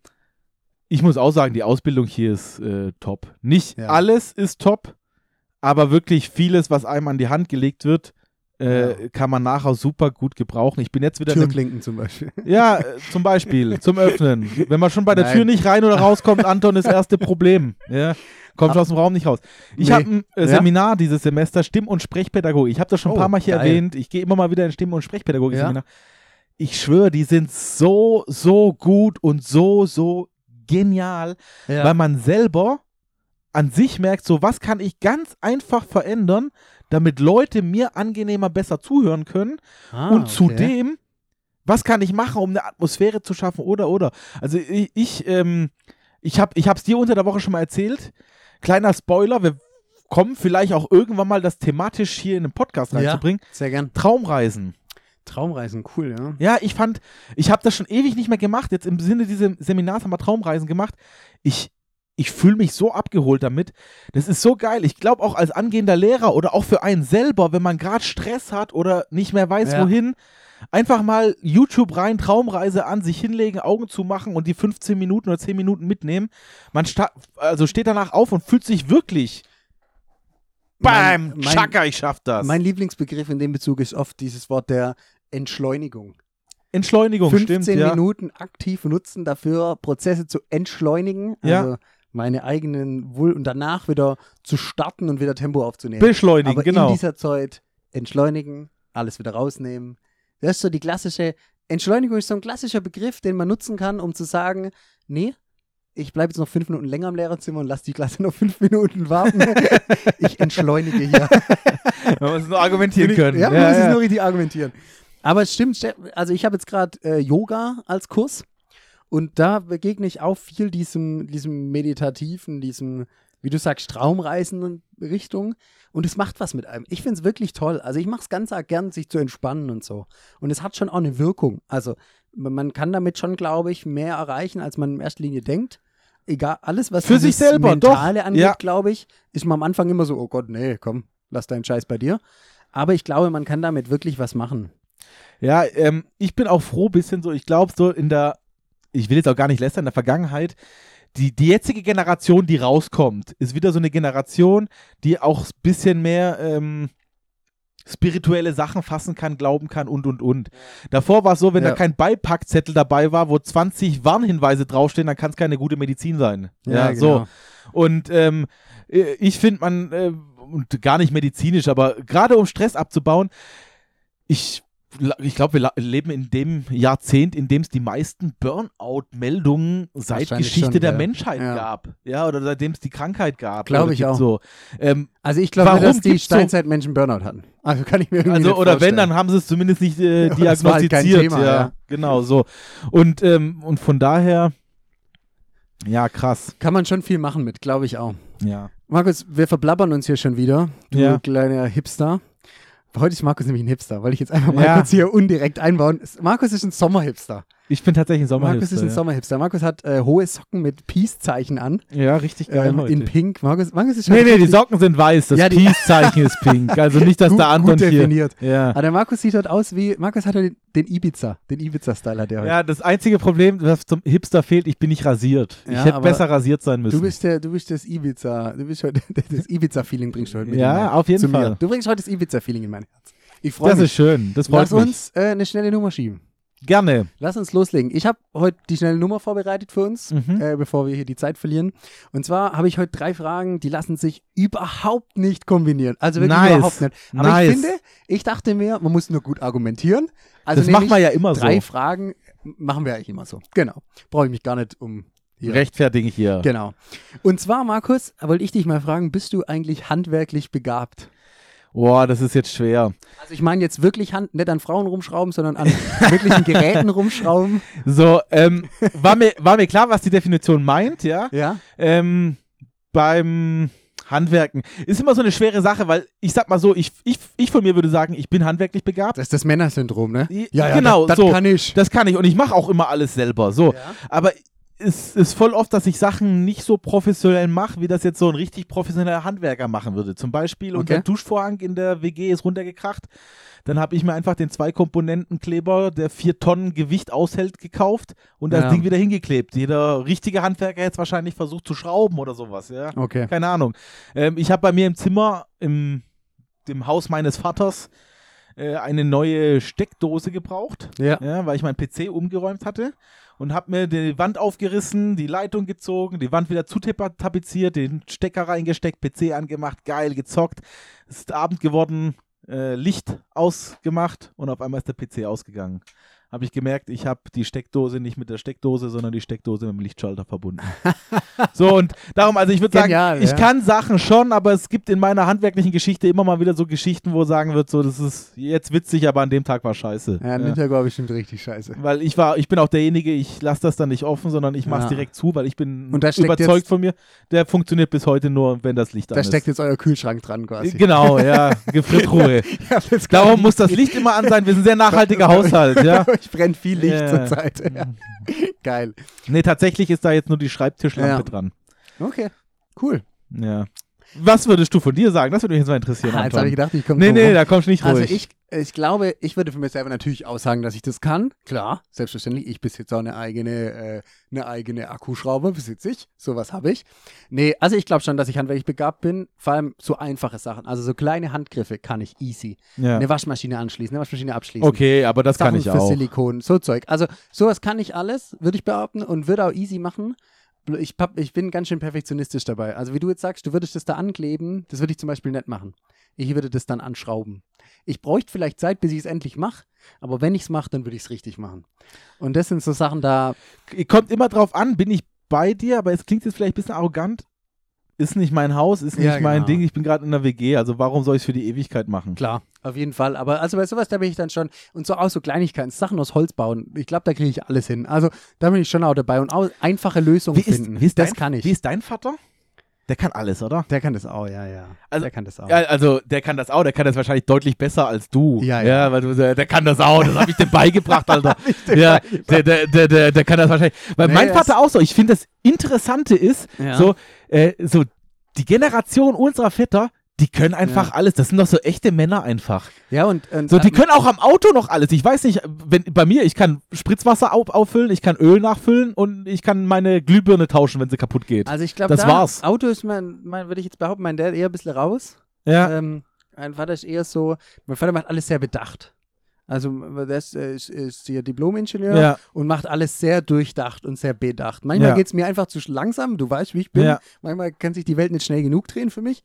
ich muss auch sagen, die Ausbildung hier ist äh, top. Nicht Ja. alles ist top, aber wirklich vieles, was einem an die Hand gelegt wird, äh, Ja. kann man nachher super gut gebrauchen. Ich bin jetzt wieder einem Türklinken zum Beispiel. Ja, äh, zum Beispiel, zum Öffnen. Wenn man schon bei der Nein. Tür nicht rein oder rauskommt, Anton, das erste (laughs) Problem. Ja, kommt Ah. aus dem Raum nicht raus. Ich Nee. habe ein äh, Ja? Seminar dieses Semester, Stimm- und Sprechpädagogik. Ich habe das schon ein Oh, paar Mal hier geil. erwähnt. Ich gehe immer mal wieder in Stimm- und Sprechpädagogik-Seminar. Ja? Ich schwöre, die sind so, so gut und so, so genial, Ja. weil man selber an sich merkt, so was kann ich ganz einfach verändern, damit Leute mir angenehmer besser zuhören können Ah, und okay. zudem, was kann ich machen, um eine Atmosphäre zu schaffen oder oder. Also ich, ich, ähm, ich habe ich hab's dir unter der Woche schon mal erzählt. Kleiner Spoiler, wir kommen vielleicht auch irgendwann mal das thematisch hier in den Podcast Ja. reinzubringen. Sehr gern. Traumreisen. Traumreisen, cool, ja. Ja, ich fand, ich habe das schon ewig nicht mehr gemacht. Jetzt im Sinne dieses Seminars haben wir Traumreisen gemacht. Ich, ich fühle mich so abgeholt damit. Das ist so geil. Ich glaube auch als angehender Lehrer oder auch für einen selber, wenn man gerade Stress hat oder nicht mehr weiß, Ja. wohin, einfach mal YouTube rein, Traumreise an, sich hinlegen, Augen zu machen und die 15 Minuten oder 10 Minuten mitnehmen. Man also steht danach auf und fühlt sich wirklich. Bam! Mein- Chaka, ich schaff das. Mein Lieblingsbegriff in dem Bezug ist oft dieses Wort der Entschleunigung. Entschleunigung 15 stimmt, ja. Minuten aktiv nutzen dafür, Prozesse zu entschleunigen. Ja. Also meine eigenen Wohl und danach wieder zu starten und wieder Tempo aufzunehmen. Beschleunigen, Aber genau. in dieser Zeit entschleunigen, alles wieder rausnehmen. Das ist so die klassische, Entschleunigung ist so ein klassischer Begriff, den man nutzen kann, um zu sagen, nee, ich bleibe jetzt noch fünf Minuten länger im Lehrerzimmer und lasse die Klasse noch fünf Minuten warten. (laughs) ich entschleunige hier. (laughs) Man muss nur argumentieren können. Ja, man muss es nur richtig argumentieren. Aber es stimmt, also ich habe jetzt gerade äh, Yoga als Kurs und da begegne ich auch viel diesem, diesem meditativen, diesem, wie du sagst, Traumreisen Richtung und es macht was mit einem. Ich finde es wirklich toll. Also ich mache es ganz arg gern, sich zu entspannen und so. Und es hat schon auch eine Wirkung. Also man kann damit schon, glaube ich, mehr erreichen, als man in erster Linie denkt. Egal, alles, was Für sich selber, doch. Mentale angeht, Ja. glaube ich, ist man am Anfang immer so, oh Gott, nee, komm, lass deinen Scheiß bei dir. Aber ich glaube, man kann damit wirklich was machen. Ja, ähm, ich bin auch froh, bisschen so, ich glaube, so in der, ich will jetzt auch gar nicht lästern, in der Vergangenheit, die, die jetzige Generation, die rauskommt, ist wieder so eine Generation, die auch ein bisschen mehr ähm, spirituelle Sachen fassen kann, glauben kann und und und. Davor war es so, wenn Ja. da kein Beipackzettel dabei war, wo 20 Warnhinweise draufstehen, dann kann es keine gute Medizin sein. Ja, so. genau. Und ähm, äh, ich finde man, äh, und gar nicht medizinisch, aber gerade um Stress abzubauen, ich, ich glaube, wir leben in dem Jahrzehnt, in dem es die meisten Burnout-Meldungen seit Geschichte schon, der ja. Menschheit Ja. gab. Ja, oder seitdem es die Krankheit gab. Glaub oder ich auch. So. Ähm, Also ich glaube, dass die Steinzeitmenschen Burnout hatten. Also kann ich mir irgendwie also, oder wenn, vorstellen. dann haben sie es zumindest nicht äh, (laughs) halt diagnostiziert. Thema, ja. Genau, so. Und, ähm, und von daher, ja, krass. Kann man schon viel machen mit, glaube ich auch. Ja. Markus, wir verblabbern uns hier schon wieder. Du kleiner Hipster. Heute ist Markus nämlich ein Hipster, wollte ich jetzt einfach mal Ja. kurz hier undirekt einbauen. Markus ist ein Sommerhipster. Ich bin tatsächlich ein Sommerhipster. Markus ist ein ja. Sommerhipster. Markus hat äh, hohe Socken mit Peace-Zeichen an. Ja, richtig geil Ähm, in Pink. Markus, Markus ist schon Nee, nee, die Socken sind weiß, das Ja, Peace-Zeichen ist pink. (laughs) Also nicht, dass gut, der Anton gut hier. definiert. Ja. Aber der Markus sieht heute aus wie, Markus hat heute den Ibiza, den Ibiza-Style hat er heute. ja, das einzige Problem, was zum Hipster fehlt, ich bin nicht rasiert. Ja, ich hätte besser rasiert sein müssen. Du bist der, du bist das Ibiza, du bist heute, (laughs) das Ibiza-Feeling bringst du heute mit. Ja, auf jeden zu Fall. Mir. Du bringst heute das Ibiza-Feeling in mein Herz. Ich freue das mich. ist schön, das freut Lass mich. uns äh, eine schnelle Nummer schieben. Gerne. Lass uns loslegen. Ich habe heute die schnelle Nummer vorbereitet für uns, Mhm. äh, bevor wir hier die Zeit verlieren. Und zwar habe ich heute drei Fragen, die lassen sich überhaupt nicht kombinieren. Also wirklich Nice. überhaupt nicht. Aber Nice. ich finde, ich dachte mir, man muss nur gut argumentieren. Also das machen wir ja immer drei so. Fragen machen wir eigentlich immer so. Genau. Brauche ich mich gar nicht um hier. Rechtfertige ich hier. Genau. Und zwar, Markus, wollte ich dich mal fragen, bist du eigentlich handwerklich begabt? Boah, das ist jetzt schwer. Also ich meine jetzt wirklich Hand, nicht an Frauen rumschrauben, sondern an (laughs) wirklichen Geräten rumschrauben. So, ähm, war, mir, war mir klar, was die Definition meint, ja? Ja. Ähm, beim Handwerken. Ist immer so eine schwere Sache, weil ich sag mal so, ich, ich, ich von mir würde sagen, ich bin handwerklich begabt. Das ist das Männersyndrom, ne? Ja, genau, das, so. das kann ich. Das kann ich und ich mache auch immer alles selber. So. Ja. Aber es ist voll oft, dass ich Sachen nicht so professionell mache, wie das jetzt so ein richtig professioneller Handwerker machen würde. Zum Beispiel, unser Okay. Duschvorhang in der WG ist runtergekracht. Dann habe ich mir einfach den Zwei-Komponenten-Kleber, der vier Tonnen Gewicht aushält, gekauft und das Ja. Ding wieder hingeklebt. Jeder richtige Handwerker hätte es wahrscheinlich versucht zu schrauben oder sowas, ja. Okay. Keine Ahnung. Ähm, ich habe bei mir im Zimmer, im dem Haus meines Vaters, äh, eine neue Steckdose gebraucht Ja. ja, weil ich meinen PC umgeräumt hatte und habe mir die Wand aufgerissen, die Leitung gezogen, die Wand wieder zutapeziert, den Stecker reingesteckt, PC angemacht, geil gezockt. Es ist Abend geworden, äh, Licht ausgemacht und auf einmal ist der PC ausgegangen. Habe ich gemerkt, ich habe die Steckdose nicht mit der Steckdose, sondern die Steckdose mit dem Lichtschalter verbunden. (laughs) so und darum, also ich würde sagen, Genial, ich ja. kann Sachen schon, aber es gibt in meiner handwerklichen Geschichte immer mal wieder so Geschichten, wo sagen wird, so das ist jetzt witzig, aber an dem Tag war scheiße. Ja, Nintendo war bestimmt richtig scheiße. Weil ich war, ich bin auch derjenige, ich lasse das dann nicht offen, sondern ich mache es Ja. direkt zu, weil ich bin da steckt überzeugt von mir. Der funktioniert bis heute nur, wenn das Licht Da an steckt ist. jetzt euer Kühlschrank dran quasi. Genau, ja, (laughs) Gefrittruhe. Ja, Darum muss das Licht immer an sein. Wir sind ein sehr (laughs) nachhaltiger Haushalt, ja. Ich brennt viel Licht Ja. zur Zeit. Ja. (laughs) Geil. Nee, tatsächlich ist da jetzt nur die Schreibtischlampe Ja. dran. Okay, cool. Ja. Was würdest du von dir sagen? Das würde mich jetzt mal interessieren. Ah, jetzt habe ich gedacht, ich komme Nee, nee, da kommst du nicht ruhig. Also ich, ich glaube, ich würde für mich selber natürlich aussagen, dass ich das kann. Klar, selbstverständlich. Ich besitze auch eine eigene, äh, eine eigene Akkuschraube, besitze ich. Sowas habe ich. Nee, also ich glaube schon, dass ich handwerklich begabt bin. Vor allem so einfache Sachen. Also so kleine Handgriffe kann ich easy. ja. Eine Waschmaschine anschließen, eine Waschmaschine abschließen. Okay, aber das kann Sachen ich für auch. Silikon, so Zeug. Also sowas kann ich alles, würde ich behaupten, und würde auch easy machen. Ich, hab- ich bin ganz schön perfektionistisch dabei. Also wie du jetzt sagst, du würdest das da ankleben, das würde ich zum Beispiel nicht machen. Ich würde das dann anschrauben. Ich bräuchte vielleicht Zeit, bis ich es endlich mache, aber wenn ich es mache, dann würde ich es richtig machen. Und das sind so Sachen da, Kommt immer drauf an, bin ich bei dir, aber es klingt jetzt vielleicht ein bisschen arrogant. Ist nicht mein Haus, ist nicht Ja, mein genau. Ding, ich bin gerade in der WG, also warum soll ich es für die Ewigkeit machen? klar, auf jeden Fall. Aber also bei sowas, da bin ich dann schon, und so auch so Kleinigkeiten, Sachen aus Holz bauen, ich glaube, da kriege ich alles hin. Also da bin ich schon auch dabei und auch einfache Lösungen Wie ist, finden. wie ist das dein, kann ich. Wie ist dein Vater? Der kann alles, oder? der kann das auch, ja, ja. Also- der kann das auch. Ja, also der kann das auch, der kann das wahrscheinlich deutlich besser als du. Ja, ja. weil du, der, kann das auch, das habe ich dem beigebracht, (laughs) Alter. ja, der, der, der, der, der kann das wahrscheinlich. Weil Nee, mein er Vater auch so. Ich finde das Interessante ist, Ja. so, äh, so die Generation unserer Väter, die können einfach Ja. alles. Das sind doch so echte Männer einfach. Ja, und, und So, die ähm, können auch am Auto noch alles. Ich weiß nicht, wenn bei mir, ich kann Spritzwasser auf, auffüllen, ich kann Öl nachfüllen und ich kann meine Glühbirne tauschen, wenn sie kaputt geht. also ich glaube, das da, war's. Auto ist mein, mein würde ich jetzt behaupten, mein Dad eher ein bisschen raus. ja. Ähm, mein Vater ist eher so, mein Vater macht alles sehr bedacht. Also der ist, äh, ist, ist hier Diplom-Ingenieur ja. und macht alles sehr durchdacht und sehr bedacht. Manchmal Ja. geht es mir einfach zu langsam, du weißt, wie ich bin. Ja. Manchmal kann sich die Welt nicht schnell genug drehen für mich.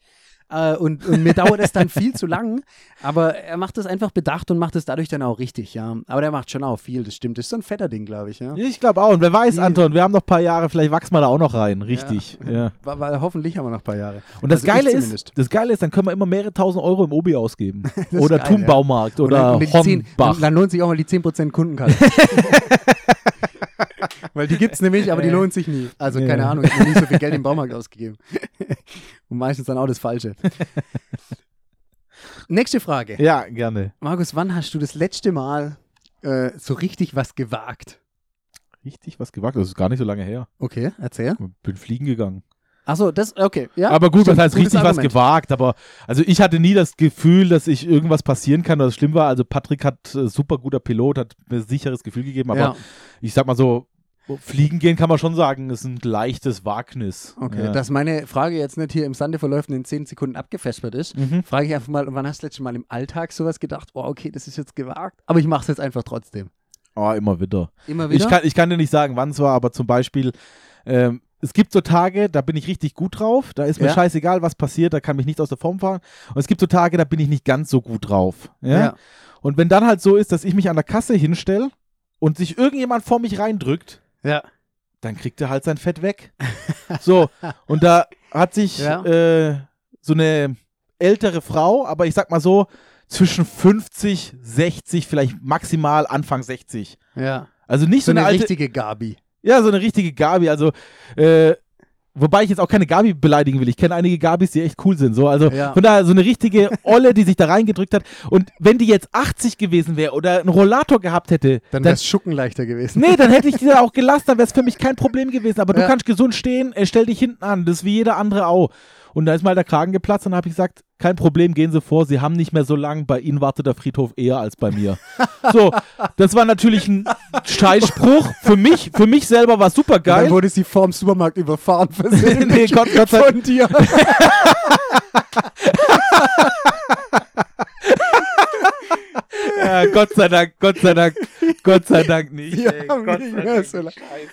Äh, und, und mir dauert es dann viel zu lang. Aber er macht es einfach bedacht und macht es dadurch dann auch richtig, ja. Aber der macht schon auch viel, das stimmt. Das ist so ein fetter Ding, glaube ich, ja. Ich glaube auch. Und wer weiß, Anton, wir haben noch ein paar Jahre, vielleicht wachsen wir da auch noch rein. Richtig. (laughs) Ja. Weil, weil hoffentlich haben wir noch ein paar Jahre. Und das Also Geile ist, das Geile ist, dann können wir immer mehrere tausend Euro im Obi ausgeben. (laughs) oder geil, ja. Baumarkt oder und die 10 Hornbach. Dann, lohnt sich auch mal die 10% Kundenkarte. (laughs) Weil die gibt es nämlich, aber die Ja. lohnt sich nie. Also Ja. keine Ahnung, ich habe nie so viel Geld im Baumarkt ausgegeben. Und meistens dann auch das Falsche. (laughs) Nächste Frage. Ja, gerne. Markus, wann hast du das letzte Mal äh, so richtig was gewagt? Richtig was gewagt. Das ist gar nicht so lange her. Okay, erzähl. Bin fliegen gegangen. Achso, das, okay. Ja, aber gut, stimmt, was heißt richtig was Argument. gewagt? Aber also ich hatte nie das Gefühl, dass ich irgendwas passieren kann, oder schlimm war. Also Patrick hat äh, super guter Pilot, hat mir ein sicheres Gefühl gegeben. Aber Ja, ich sag mal so, fliegen gehen kann man schon sagen, ist ein leichtes Wagnis. okay. Ja. Dass meine Frage jetzt nicht hier im Sande verläuft und in 10 Sekunden abgefespert ist, mhm. frage ich einfach mal, wann hast du das letzte Mal im Alltag sowas gedacht? Oh, okay, das ist jetzt gewagt, aber ich mache es jetzt einfach trotzdem. Oh, immer wieder. Immer wieder? Ich kann, ich kann dir nicht sagen, wann es war, aber zum Beispiel, ähm, es gibt so Tage, da bin ich richtig gut drauf, da ist mir Ja. scheißegal, was passiert, da kann mich nicht aus der Form fahren. Und es gibt so Tage, da bin ich nicht ganz so gut drauf. Ja? ja. Und wenn dann halt so ist, dass ich mich an der Kasse hinstelle und sich irgendjemand vor mich reindrückt, ja. dann kriegt er halt sein Fett weg. so, und da hat sich Ja. äh, so eine ältere Frau, aber ich sag mal so, zwischen 50, 60, vielleicht maximal Anfang 60. Ja. Also nicht so, So eine eine alte, richtige Gabi. ja, so eine richtige Gabi. Also, äh, Wobei ich jetzt auch keine Gabi beleidigen will. Ich kenne einige Gabis, die echt cool sind. So, also Ja. von daher so eine richtige Olle, die sich da reingedrückt hat. Und wenn die jetzt 80 gewesen wäre oder einen Rollator gehabt hätte, Dann wäre es Schucken leichter gewesen. Nee, dann hätte ich (laughs) die da auch gelassen, dann wäre es für mich kein Problem gewesen. Aber du Ja. kannst gesund stehen, äh, stell dich hinten an, das ist wie jeder andere auch. Und da ist mal der Kragen geplatzt und dann habe ich gesagt, kein Problem, gehen Sie vor, Sie haben nicht mehr so lang, bei Ihnen wartet der Friedhof eher als bei mir. (laughs) so, das war natürlich ein Scheißspruch. Für mich, für mich selber war super Und Dann geil. wurde sie vorm Supermarkt überfahren (laughs) versehentlich Nee, Gott- Gott sei- von dir. (laughs) Ja, (laughs) Gott sei Dank, Gott sei Dank, Gott sei Dank (laughs) nicht. Ey, Gott sei Dank. so.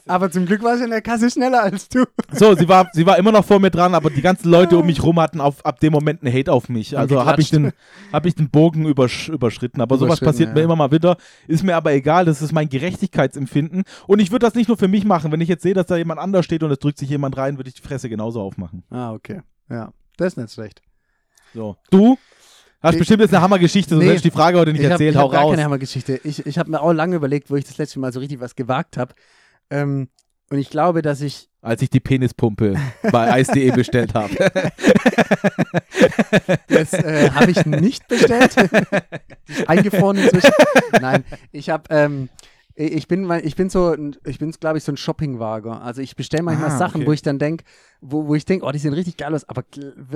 Aber zum Glück war sie in der Kasse schneller als du. So, sie war, sie war immer noch vor mir dran, aber die ganzen Leute um mich rum hatten auf, ab dem Moment einen Hate auf mich. Also habe ich, den, hab ich den Bogen übersch überschritten. Aber sowas passiert mir ja. immer mal wieder. Ist mir aber egal, das ist mein Gerechtigkeitsempfinden. Und ich würde das nicht nur für mich machen. Wenn ich jetzt sehe, dass da jemand anders steht und es drückt sich jemand rein, würde ich die Fresse genauso aufmachen. Ah, okay. Ja, das ist nicht schlecht. So. Du? Hast Ich- bestimmt jetzt eine Hammergeschichte, sonst Nee. hätte ich die Frage heute nicht ich habe erzählt. hab Hau gar raus. keine Hammergeschichte. Ich, ich habe mir auch lange überlegt, wo ich das letzte Mal so richtig was gewagt habe. Ähm, und ich glaube, dass ich. Als ich die Penispumpe bei Eis.de (laughs) bestellt habe. Das äh, habe ich nicht bestellt. (laughs) Eingefroren inzwischen. Nein, ich habe. Ähm, ich bin, ich bin so, ich bin, glaube ich, so ein Shoppingwagen. Also ich bestelle manchmal Ah, Sachen, okay. wo ich dann denke, wo, wo ich denke, oh, die sehen richtig geil aus, aber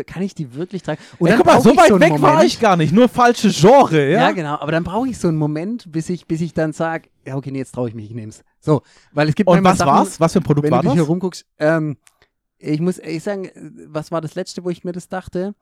kann ich die wirklich tragen? Und dann guck mal, so weit einen weg war Moment. ich gar nicht. Nur falsche Genre, ja? Ja, genau. Aber dann brauche ich so einen Moment, bis ich, bis ich dann sage, ja, okay, nee, jetzt traue ich mich, ich nehme es. So, weil es gibt Und was Sachen, war's? Was für ein Produkt wenn war du dich hier das? rumguckst. Ähm, ich muss ehrlich sagen, was war das letzte, wo ich mir das dachte?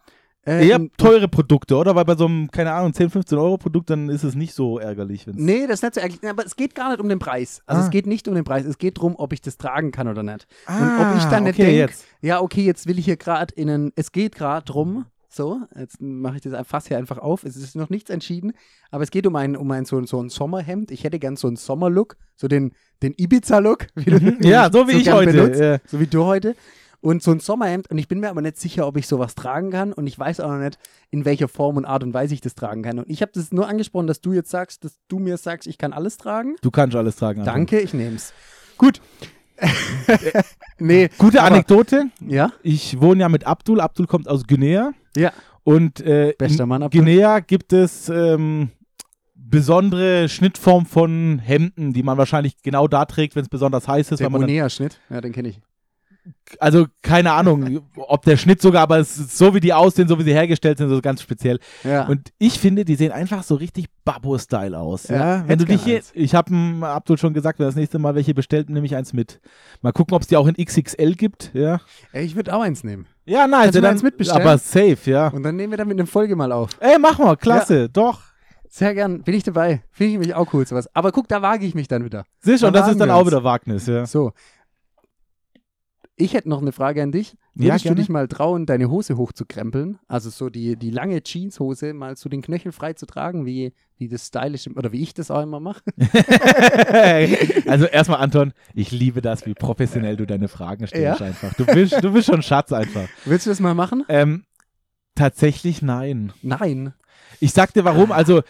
Eher Ähm, teure Produkte, oder? Weil bei so einem, keine Ahnung, 10, 15 Euro Produkt, dann ist es nicht so ärgerlich. wenn's- Nee, das ist nicht so eigentlich, aber es geht gar nicht um den Preis. Also Ah. es geht nicht um den Preis, es geht darum, ob ich das tragen kann oder nicht. Ah, Und ob ich dann nicht okay, denke, ja, okay, jetzt will ich hier gerade in einen, es geht gerade drum, so, jetzt mache ich das Fass hier einfach auf, es ist noch nichts entschieden, aber es geht um ein, um ein so, ein- so ein Sommerhemd. Ich hätte gern so einen Sommerlook, so den, den Ibiza-Look, Mhm. Ja, (laughs) so wie ich gern heute. benutzt, Ja. so wie du heute. Und so ein Sommerhemd, und ich bin mir aber nicht sicher, ob ich sowas tragen kann, und ich weiß auch noch nicht, in welcher Form und Art und Weise ich das tragen kann. Und ich habe das nur angesprochen, dass du jetzt sagst, dass du mir sagst, ich kann alles tragen. Du kannst alles tragen. Anton. Danke, ich nehm's. Gut. (laughs) nee, Gute aber- Anekdote. Ja? Ich wohne ja mit Abdul. Abdul kommt aus Guinea. Ja. Und äh, Bester in Mann, Abdul. Guinea gibt es ähm, besondere Schnittform von Hemden, die man wahrscheinlich genau da trägt, wenn es besonders heiß ist. Der Monea-Schnitt. Ja, den kenne ich. Also keine Ahnung, ob der Schnitt sogar, aber es ist so wie die aussehen, so wie sie hergestellt sind, so ganz speziell. Ja. Und ich finde, die sehen einfach so richtig Babbo-Style aus. Ja, Ja, wenn du dich hier, eins. ich habe Abdul schon gesagt, wenn das nächste Mal welche bestellt, nehme ich eins mit. Mal gucken, ob es die auch in XXL gibt. Ja, Ey, ich würde auch eins nehmen. ja ja, mir dann, eins mitbestellen? aber safe, ja. Und dann nehmen wir damit eine Folge mal auf. Ey, mach mal, klasse, doch. Sehr gern. Bin ich dabei. Finde ich mich auch cool, sowas. Aber guck, da wage ich mich dann wieder. Siehst und Da das ist dann wir auch uns. wieder Wagnis, ja. So. Ich hätte noch eine Frage an dich. Ja, Würdest du gerne. dich mal trauen, deine Hose hochzukrempeln? Also so die, die lange Jeanshose mal so den Knöchel frei zu tragen, wie, wie das stylisch, oder wie ich das auch immer mache? (laughs) also erstmal, Anton, ich liebe das, wie professionell du deine Fragen stellst Ja? einfach. Du bist, du bist schon Schatz einfach. Willst du das mal machen? Ähm, tatsächlich nein. Nein. Ich sag dir warum. Also,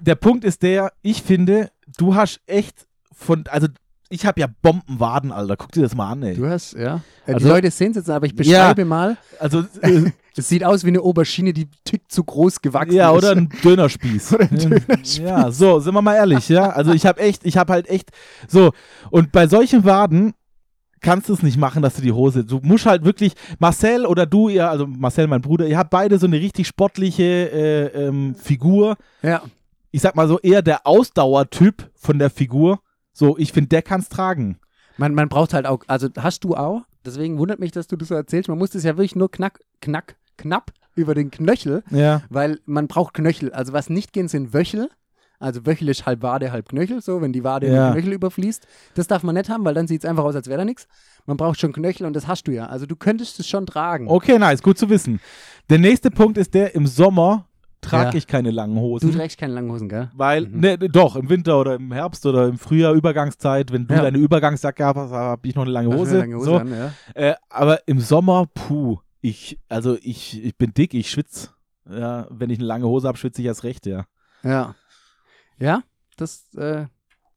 der Punkt ist der, ich finde, du hast echt von, also, ich habe ja Bombenwaden, Alter. Guck dir das mal an, ey. Du hast, ja. Also- die Leute sehen es jetzt, aber ich beschreibe mal. Also, (laughs) äh, Es sieht aus wie eine Aubergine, die tick zu groß gewachsen ja, ist. oder ein Dönerspieß. (laughs) Oder ein Dönerspieß. Ja, so, sind wir mal ehrlich, ja. Also, ich habe echt, ich habe halt echt, so, und bei solchen Waden, kannst du es nicht machen, dass du die Hose. Du musst halt wirklich, Marcel oder du, ihr, also Marcel, mein Bruder, ihr habt beide so eine richtig sportliche äh, ähm, Figur. Ja. ich sag mal so, eher der Ausdauertyp von der Figur. So, ich finde, der kann's tragen. Man, man braucht halt auch, also hast du auch, deswegen wundert mich, dass du das so erzählst, man muss das ja wirklich nur knack, knack, knapp über den Knöchel, Ja. weil man braucht Knöchel. Also was nicht gehen, sind Wöchel. Also Wöchel ist halb Wade, halb Knöchel, so, wenn die Wade in Ja. den Knöchel überfließt. Das darf man nicht haben, weil dann sieht es einfach aus, als wäre da nichts. Man braucht schon Knöchel und das hast du ja. Also du könntest es schon tragen. Okay, nice, gut zu wissen. Der nächste Punkt ist der, im Sommer trage Ja. ich keine langen Du Hosen. trägst keine langen Hosen, gell? Weil, Mhm. ne, doch, im Winter oder im Herbst oder im Frühjahr, Übergangszeit, wenn du Ja. deine Übergangsjacke hast, habe ich noch eine lange du Hose. eine lange Hose so. an, ja. äh, aber im Sommer, puh, ich, also ich, ich bin dick, ich schwitze. Ja, wenn ich eine lange Hose habe, schwitze ich erst recht, ja. Ja. Ja, das äh,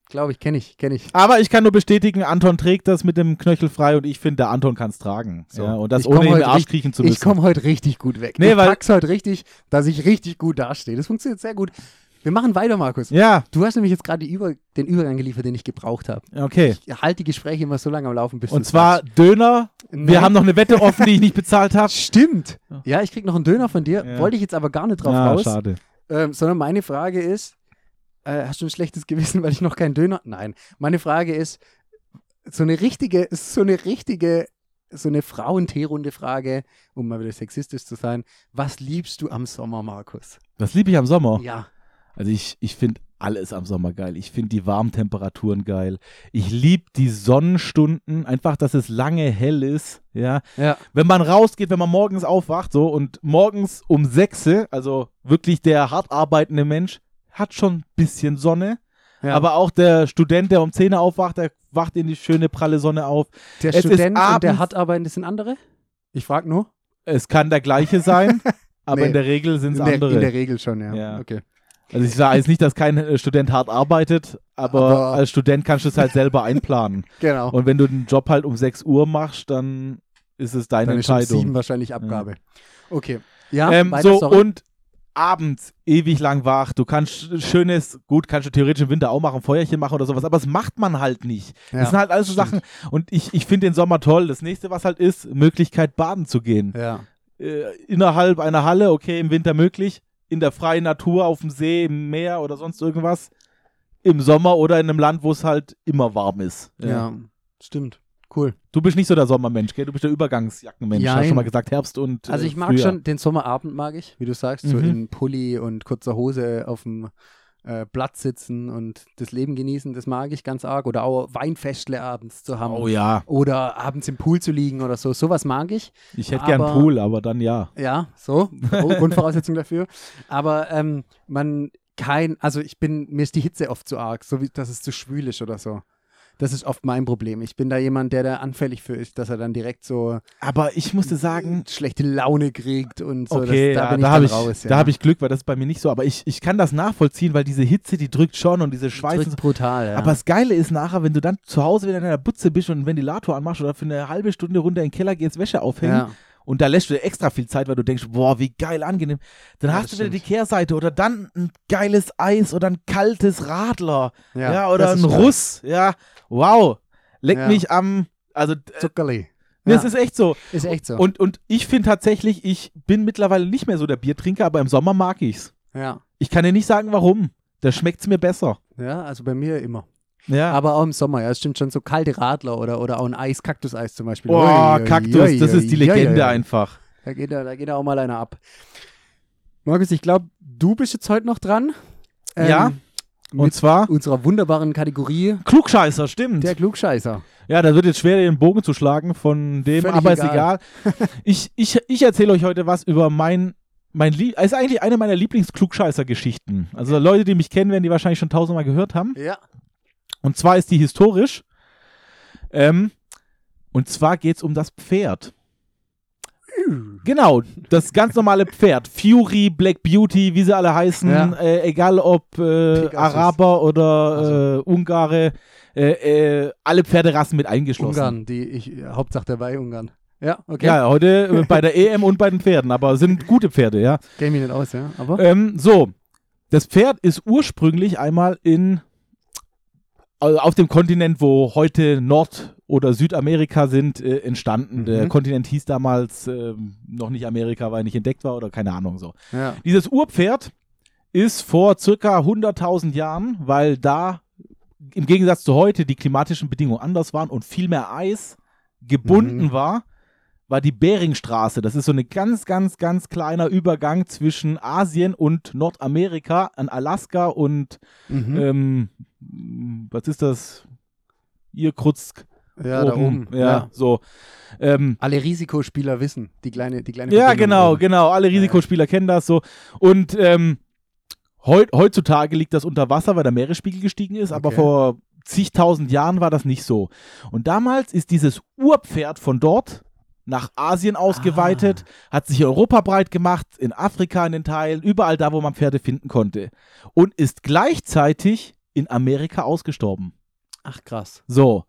Glaube ich, kenne ich, kenne ich. Aber ich kann nur bestätigen, Anton trägt das mit dem Knöchel frei und ich finde, der Anton kann es tragen. So. Ja, und das Ich ohne in den Arsch kriechen zu Ich müssen. komme heute richtig gut weg. Nee, du weil- packst heute richtig, dass ich richtig gut dastehe. Das funktioniert sehr gut. Wir machen weiter, Markus. ja, Du hast nämlich jetzt gerade Über den Übergang geliefert, den ich gebraucht habe. okay. Ich halte die Gespräche immer so lange am Laufen, bis Und zwar sagst. Döner. Nein. Wir haben noch eine Wette offen, die ich nicht bezahlt habe. (laughs) Stimmt. Ja, ich krieg noch einen Döner von dir. Ja. Wollte ich jetzt aber gar nicht drauf Ah, raus. schade. Ähm, sondern meine Frage ist, äh, hast du ein schlechtes Gewissen, weil ich noch keinen Döner? Nein. Meine Frage ist, so eine richtige, so eine richtige, so eine Frauenteerunde Frage, um mal wieder sexistisch zu sein. Was liebst du am Sommer, Markus? Was liebe ich am Sommer? Ja. Also ich, ich finde alles am Sommer geil. Ich finde die warmen Temperaturen geil. Ich liebe die Sonnenstunden, einfach, dass es lange hell ist. Ja, Ja. wenn man rausgeht, wenn man morgens aufwacht, so und morgens um 6, also wirklich der hart arbeitende Mensch, hat schon ein bisschen Sonne. ja. Aber auch der Student, der um 10 Uhr aufwacht, der wacht in die schöne pralle Sonne auf. der es Student und der abends- hart arbeitende sind andere? Ich frage nur. Es kann der gleiche sein, (laughs) aber Nee. in der Regel sind In es der, andere. in der Regel schon, ja. Ja. Okay. Also ich sage jetzt nicht, dass kein äh, Student hart arbeitet, aber, Aber- als Student kannst du es halt selber einplanen. (laughs) Genau. Und wenn du den Job halt um 6 Uhr machst, dann ist es deine Dann ist um Entscheidung. sieben wahrscheinlich Abgabe. Okay. Ja, ähm, so, sorry. und abends ewig lang wach. Du kannst schönes, gut, kannst du theoretisch im Winter auch machen, Feuerchen machen oder sowas, aber das macht man halt nicht. Ja, das sind halt alles so stimmt. Sachen. Und ich, ich finde den Sommer toll. Das nächste, was halt ist, Möglichkeit baden zu gehen. Ja. Äh, innerhalb einer Halle, okay, im Winter möglich. In der freien Natur, auf dem See, im Meer oder sonst irgendwas. Im Sommer oder in einem Land, wo es halt immer warm ist. ja, stimmt. Cool. Du bist nicht so der Sommermensch, gell? Du bist der Übergangsjackenmensch. Jein. Hast schon mal gesagt, Herbst und. Also äh, ich mag Frühjahr. schon den Sommerabend, mag ich, wie du sagst, so Mhm. in Pulli und kurzer Hose auf dem äh, Blatt sitzen und das Leben genießen, das mag ich ganz arg. Oder auch Weinfestle abends zu haben. Oh ja, Oder abends im Pool zu liegen oder so. Sowas mag ich. ich hätte gern Pool, aber dann ja. Ja, so. Oh, Grundvoraussetzung dafür. Aber ähm, man kein, also ich bin, mir ist die Hitze oft zu arg, so wie, dass es zu schwül ist oder so. Das ist oft mein Problem. Ich bin da jemand, der da anfällig für ist, dass er dann direkt so Aber ich musste sagen, schlechte Laune kriegt und so. okay, das, da ja, bin da ich habe dann ich, raus. Ja. da hab ich Glück, weil das ist bei mir nicht so. Aber ich, ich kann das nachvollziehen, weil diese Hitze, die drückt schon und diese Schweiß. Drückt brutal, ja. Aber das Geile ist nachher, wenn du dann zu Hause wieder in deiner Butze bist und einen Ventilator anmachst oder für eine halbe Stunde runter in den Keller gehst, Wäsche aufhängen ja. Und da lässt du dir extra viel Zeit, weil du denkst, boah, wie geil angenehm. Dann Ja, hast du wieder die. Kehrseite oder dann ein geiles Eis oder ein kaltes Radler. Ja, Ja, oder ein ist geil. Russ. Ja, wow. Leck Ja. mich am. Also, äh, Zuckerli. das ist echt so. ist echt so. Und, und ich finde tatsächlich, ich bin mittlerweile nicht mehr so der Biertrinker, aber im Sommer mag ich's. ja. Ich kann dir nicht sagen, warum. Da schmeckt's mir besser. ja, also bei mir immer. Ja. Aber auch im Sommer, ja, es stimmt schon so kalte Radler oder, oder auch ein Eis, Kaktuseis zum Beispiel. Oh, Ui, ui, Kaktus, ui, das ist die Legende ui. einfach. Da geht, da, da geht auch mal einer ab. Markus, ich glaube, du bist jetzt heute noch dran. Ähm, Ja. Und mit zwar unserer wunderbaren Kategorie Klugscheißer, stimmt. der Klugscheißer. Ja, da wird jetzt schwer, den Bogen zu schlagen von dem, Völlig aber egal. ist egal. (laughs) ich ich, ich erzähle euch heute was über mein, mein Lie ist eigentlich eine meiner Lieblings-Klugscheißer-Geschichten. Also Leute, die mich kennen, werden die wahrscheinlich schon tausendmal gehört haben. Ja. Und zwar ist die historisch. Ähm, und zwar geht es um das Pferd. Genau, das ganz normale Pferd. Fury, Black Beauty, wie sie alle heißen. Ja. Äh, egal ob äh. Araber oder äh, Ungare. Äh, äh, alle Pferderassen mit eingeschlossen. Ungarn, die ich, Hauptsache dabei Ungarn. Ja, okay. Ja, heute äh, (laughs) bei der EM und bei den Pferden, aber sind gute Pferde, ja. Mich nicht aus, ja. Aber Ähm, so, das Pferd ist ursprünglich einmal in also auf dem Kontinent, wo heute Nord- oder Südamerika sind, äh, entstanden. Mhm. Der Kontinent hieß damals ähm, noch nicht Amerika, weil er nicht entdeckt war oder keine Ahnung so. ja. Dieses Urpferd ist vor circa 100.000 Jahren, weil da im Gegensatz zu heute die klimatischen Bedingungen anders waren und viel mehr Eis gebunden Mhm. war, war die Beringstraße. Das ist so ein ganz, ganz, ganz kleiner Übergang zwischen Asien und Nordamerika an Alaska und Mhm. ähm, was ist das? Irkutsk. ja, da oben. Ja, so. Ähm, Alle Risikospieler wissen, die kleine, die kleine ja, genau, oben. genau. Alle Risikospieler kennen das so. Und ähm, heut, heutzutage liegt das unter Wasser, weil der Meeresspiegel gestiegen ist, aber Okay. vor zigtausend Jahren war das nicht so. Und damals ist dieses Urpferd von dort nach Asien ausgeweitet, Ah. hat sich Europa breit gemacht, in Afrika in den Teilen, überall da, wo man Pferde finden konnte. Und ist gleichzeitig in Amerika ausgestorben. Ach, krass. So,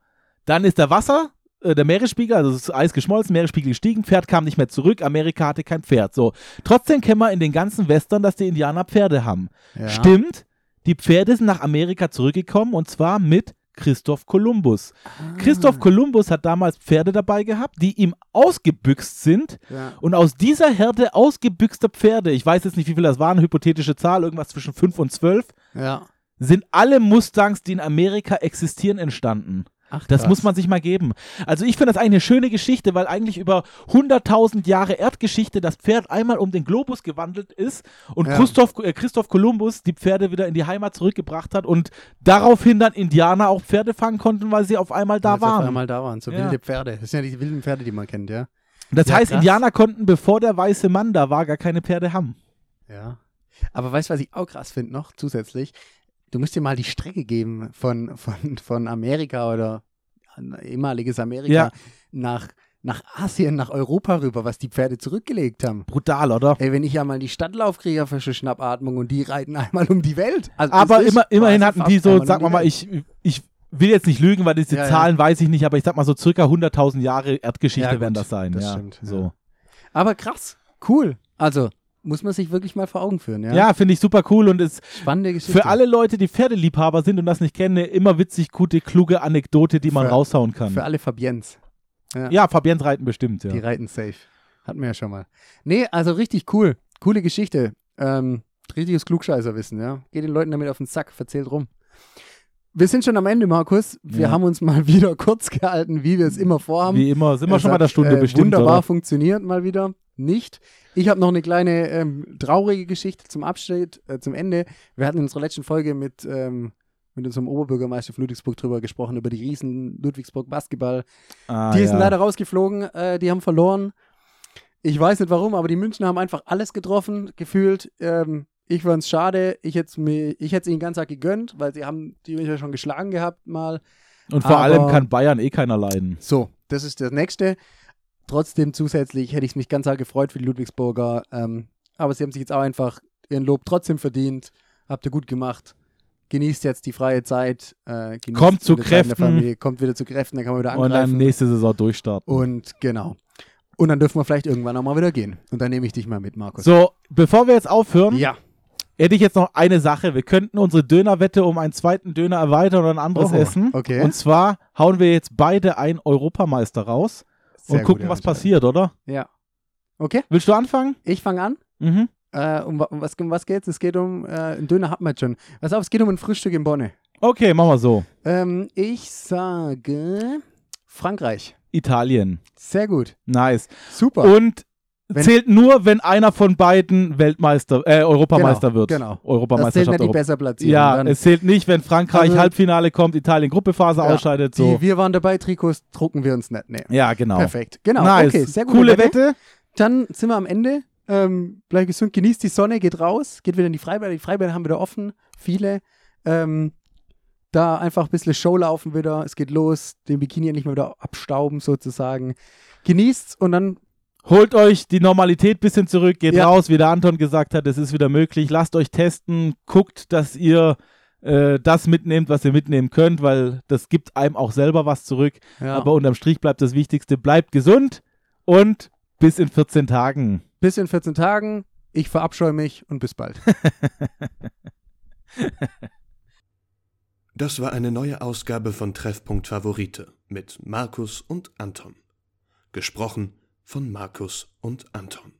dann ist der Wasser, äh, der Meeresspiegel, also das Eis geschmolzen, Meeresspiegel gestiegen, Pferd kam nicht mehr zurück, Amerika hatte kein Pferd. So, trotzdem kennen wir in den ganzen Western, dass die Indianer Pferde haben. Ja. Stimmt, die Pferde sind nach Amerika zurückgekommen und zwar mit Christoph Kolumbus. Ah. Christoph Kolumbus hat damals Pferde dabei gehabt, die ihm ausgebüxt sind Ja. und aus dieser Herde ausgebüxter Pferde, ich weiß jetzt nicht, wie viel das waren, hypothetische Zahl, irgendwas zwischen 5 und 12, ja. sind alle Mustangs, die in Amerika existieren, entstanden. Ach, Das krass. muss man sich mal geben. Also ich finde das eigentlich eine schöne Geschichte, weil eigentlich über 100.000 Jahre Erdgeschichte das Pferd einmal um den Globus gewandelt ist und Ja. Christoph, äh, Christoph Kolumbus die Pferde wieder in die Heimat zurückgebracht hat und daraufhin dann Indianer auch Pferde fangen konnten, weil sie auf einmal da Weil waren. Auf einmal da waren, so Ja. wilde Pferde. Das sind ja die wilden Pferde, die man kennt, ja. das Ja, heißt, krass. Indianer konnten, bevor der weiße Mann da war, gar keine Pferde haben. Ja. Aber weißt du, was ich auch krass finde noch zusätzlich? Du musst dir mal die Strecke geben von, von, von Amerika oder ehemaliges Amerika Ja. nach, nach Asien, nach Europa rüber, was die Pferde zurückgelegt haben. Brutal, oder? Ey, wenn ich ja mal die Stadt laufe, kriege ich ja frische Schnappatmung und die reiten einmal um die Welt. Also Aber immer, immerhin hatten die so, einmal um sag die mal Welt. ich, ich will jetzt nicht lügen, weil diese Ja, ja. Zahlen weiß ich nicht, aber ich sag mal so circa 100.000 Jahre Erdgeschichte Ja, gut, werden das sein. das ja, stimmt, ja. So. Aber krass, cool. Also, muss man sich wirklich mal vor Augen führen, ja? Ja, finde ich super cool und ist Spannende Geschichte. für alle Leute, die Pferdeliebhaber sind und das nicht kennen, immer witzig, gute, kluge Anekdote, die man Für- raushauen kann. Für alle Fabiens. ja, Fabiens reiten bestimmt, ja. Die reiten safe. Hatten wir ja schon mal. Nee, also richtig cool. Coole Geschichte. Ähm, richtiges Klugscheißerwissen, ja. Geht den Leuten damit auf den Sack, verzählt rum. Wir sind schon am Ende, Markus. Wir Ja. haben uns mal (laughs) wieder kurz gehalten, wie wir es immer vorhaben. Wie immer, sind wir schon bei der Stunde äh, bestimmt, Wunderbar oder? funktioniert mal wieder. Nicht. Ich habe noch eine kleine ähm, traurige Geschichte zum Abschnitt, äh, zum Ende. Wir hatten in unserer letzten Folge mit, ähm, mit unserem Oberbürgermeister von Ludwigsburg drüber gesprochen, über die Riesen Ludwigsburg Basketball. Ah, Die ja. sind leider rausgeflogen, äh, die haben verloren. Ich weiß nicht warum, aber die Münchner haben einfach alles getroffen, gefühlt. Ähm, ich fand es schade. Ich hätte es ihnen ganz arg gegönnt, weil sie haben die Münchner schon geschlagen gehabt mal. Und vor aber- allem kann Bayern eh keiner leiden. So, das ist das Nächste. Trotzdem zusätzlich hätte ich mich ganz arg gefreut für die Ludwigsburger. Ähm, aber sie haben sich jetzt auch einfach ihren Lob trotzdem verdient. Habt ihr gut gemacht. Genießt jetzt die freie Zeit. Äh, genießt Kommt zu Kräften. Familie, kommt wieder zu Kräften, dann kann man wieder Und angreifen. dann nächste Saison durchstarten. Und genau. Und dann dürfen wir vielleicht irgendwann auch mal wieder gehen. Und dann nehme ich dich mal mit, Markus. So, bevor wir jetzt aufhören, Ja. hätte ich jetzt noch eine Sache. Wir könnten unsere Dönerwette um einen zweiten Döner erweitern oder ein anderes Oho, Essen. okay. Und zwar hauen wir jetzt beide einen Europameister raus Sehr und gucken, was passiert, oder? Ja. Okay, Willst du anfangen? ich fange an. Mhm. Äh, um, um, was, um was geht's? Es geht um, äh, einen Döner hatten wir jetzt schon. Pass auf, es geht um ein Frühstück in Bonne. Okay, machen wir so. Ähm, ich sage Frankreich. Italien. Sehr gut. Nice. Super. Und Wenn- zählt nur, wenn einer von beiden Weltmeister, äh, Europameister Genau, wird. genau. das zählt Europameisterschaft. nicht die Europa. besser Platzierung. ja, Dann es zählt nicht, wenn Frankreich Also- Halbfinale kommt, Italien Gruppephase Ja, ausscheidet. die, So. wir waren dabei, Trikots drucken wir uns nicht. Nee. Ja, genau. Perfekt. Genau. Nice. Okay, sehr gute Coole Wette. Wette. Dann sind wir am Ende. Ähm, bleib gesund, genießt die Sonne, geht raus, geht wieder in die Freibäder. Die Freibäder haben wieder offen, viele. Ähm, da einfach ein bisschen Show laufen wieder. Es geht los, den Bikini nicht mehr wieder abstauben sozusagen. Genießt's und dann Holt euch die Normalität ein bisschen zurück, geht Ja. raus, wie der Anton gesagt hat, es ist wieder möglich. Lasst euch testen, guckt, dass ihr äh, das mitnehmt, was ihr mitnehmen könnt, weil das gibt einem auch selber was zurück. ja, Aber unterm Strich bleibt das Wichtigste, bleibt gesund und bis in 14 Tagen. bis in 14 Tagen. Ich verabscheue mich und bis bald. (laughs) Das war eine neue Ausgabe von Treffpunkt Favorite mit Markus und Anton. Gesprochen von Markus und Anton.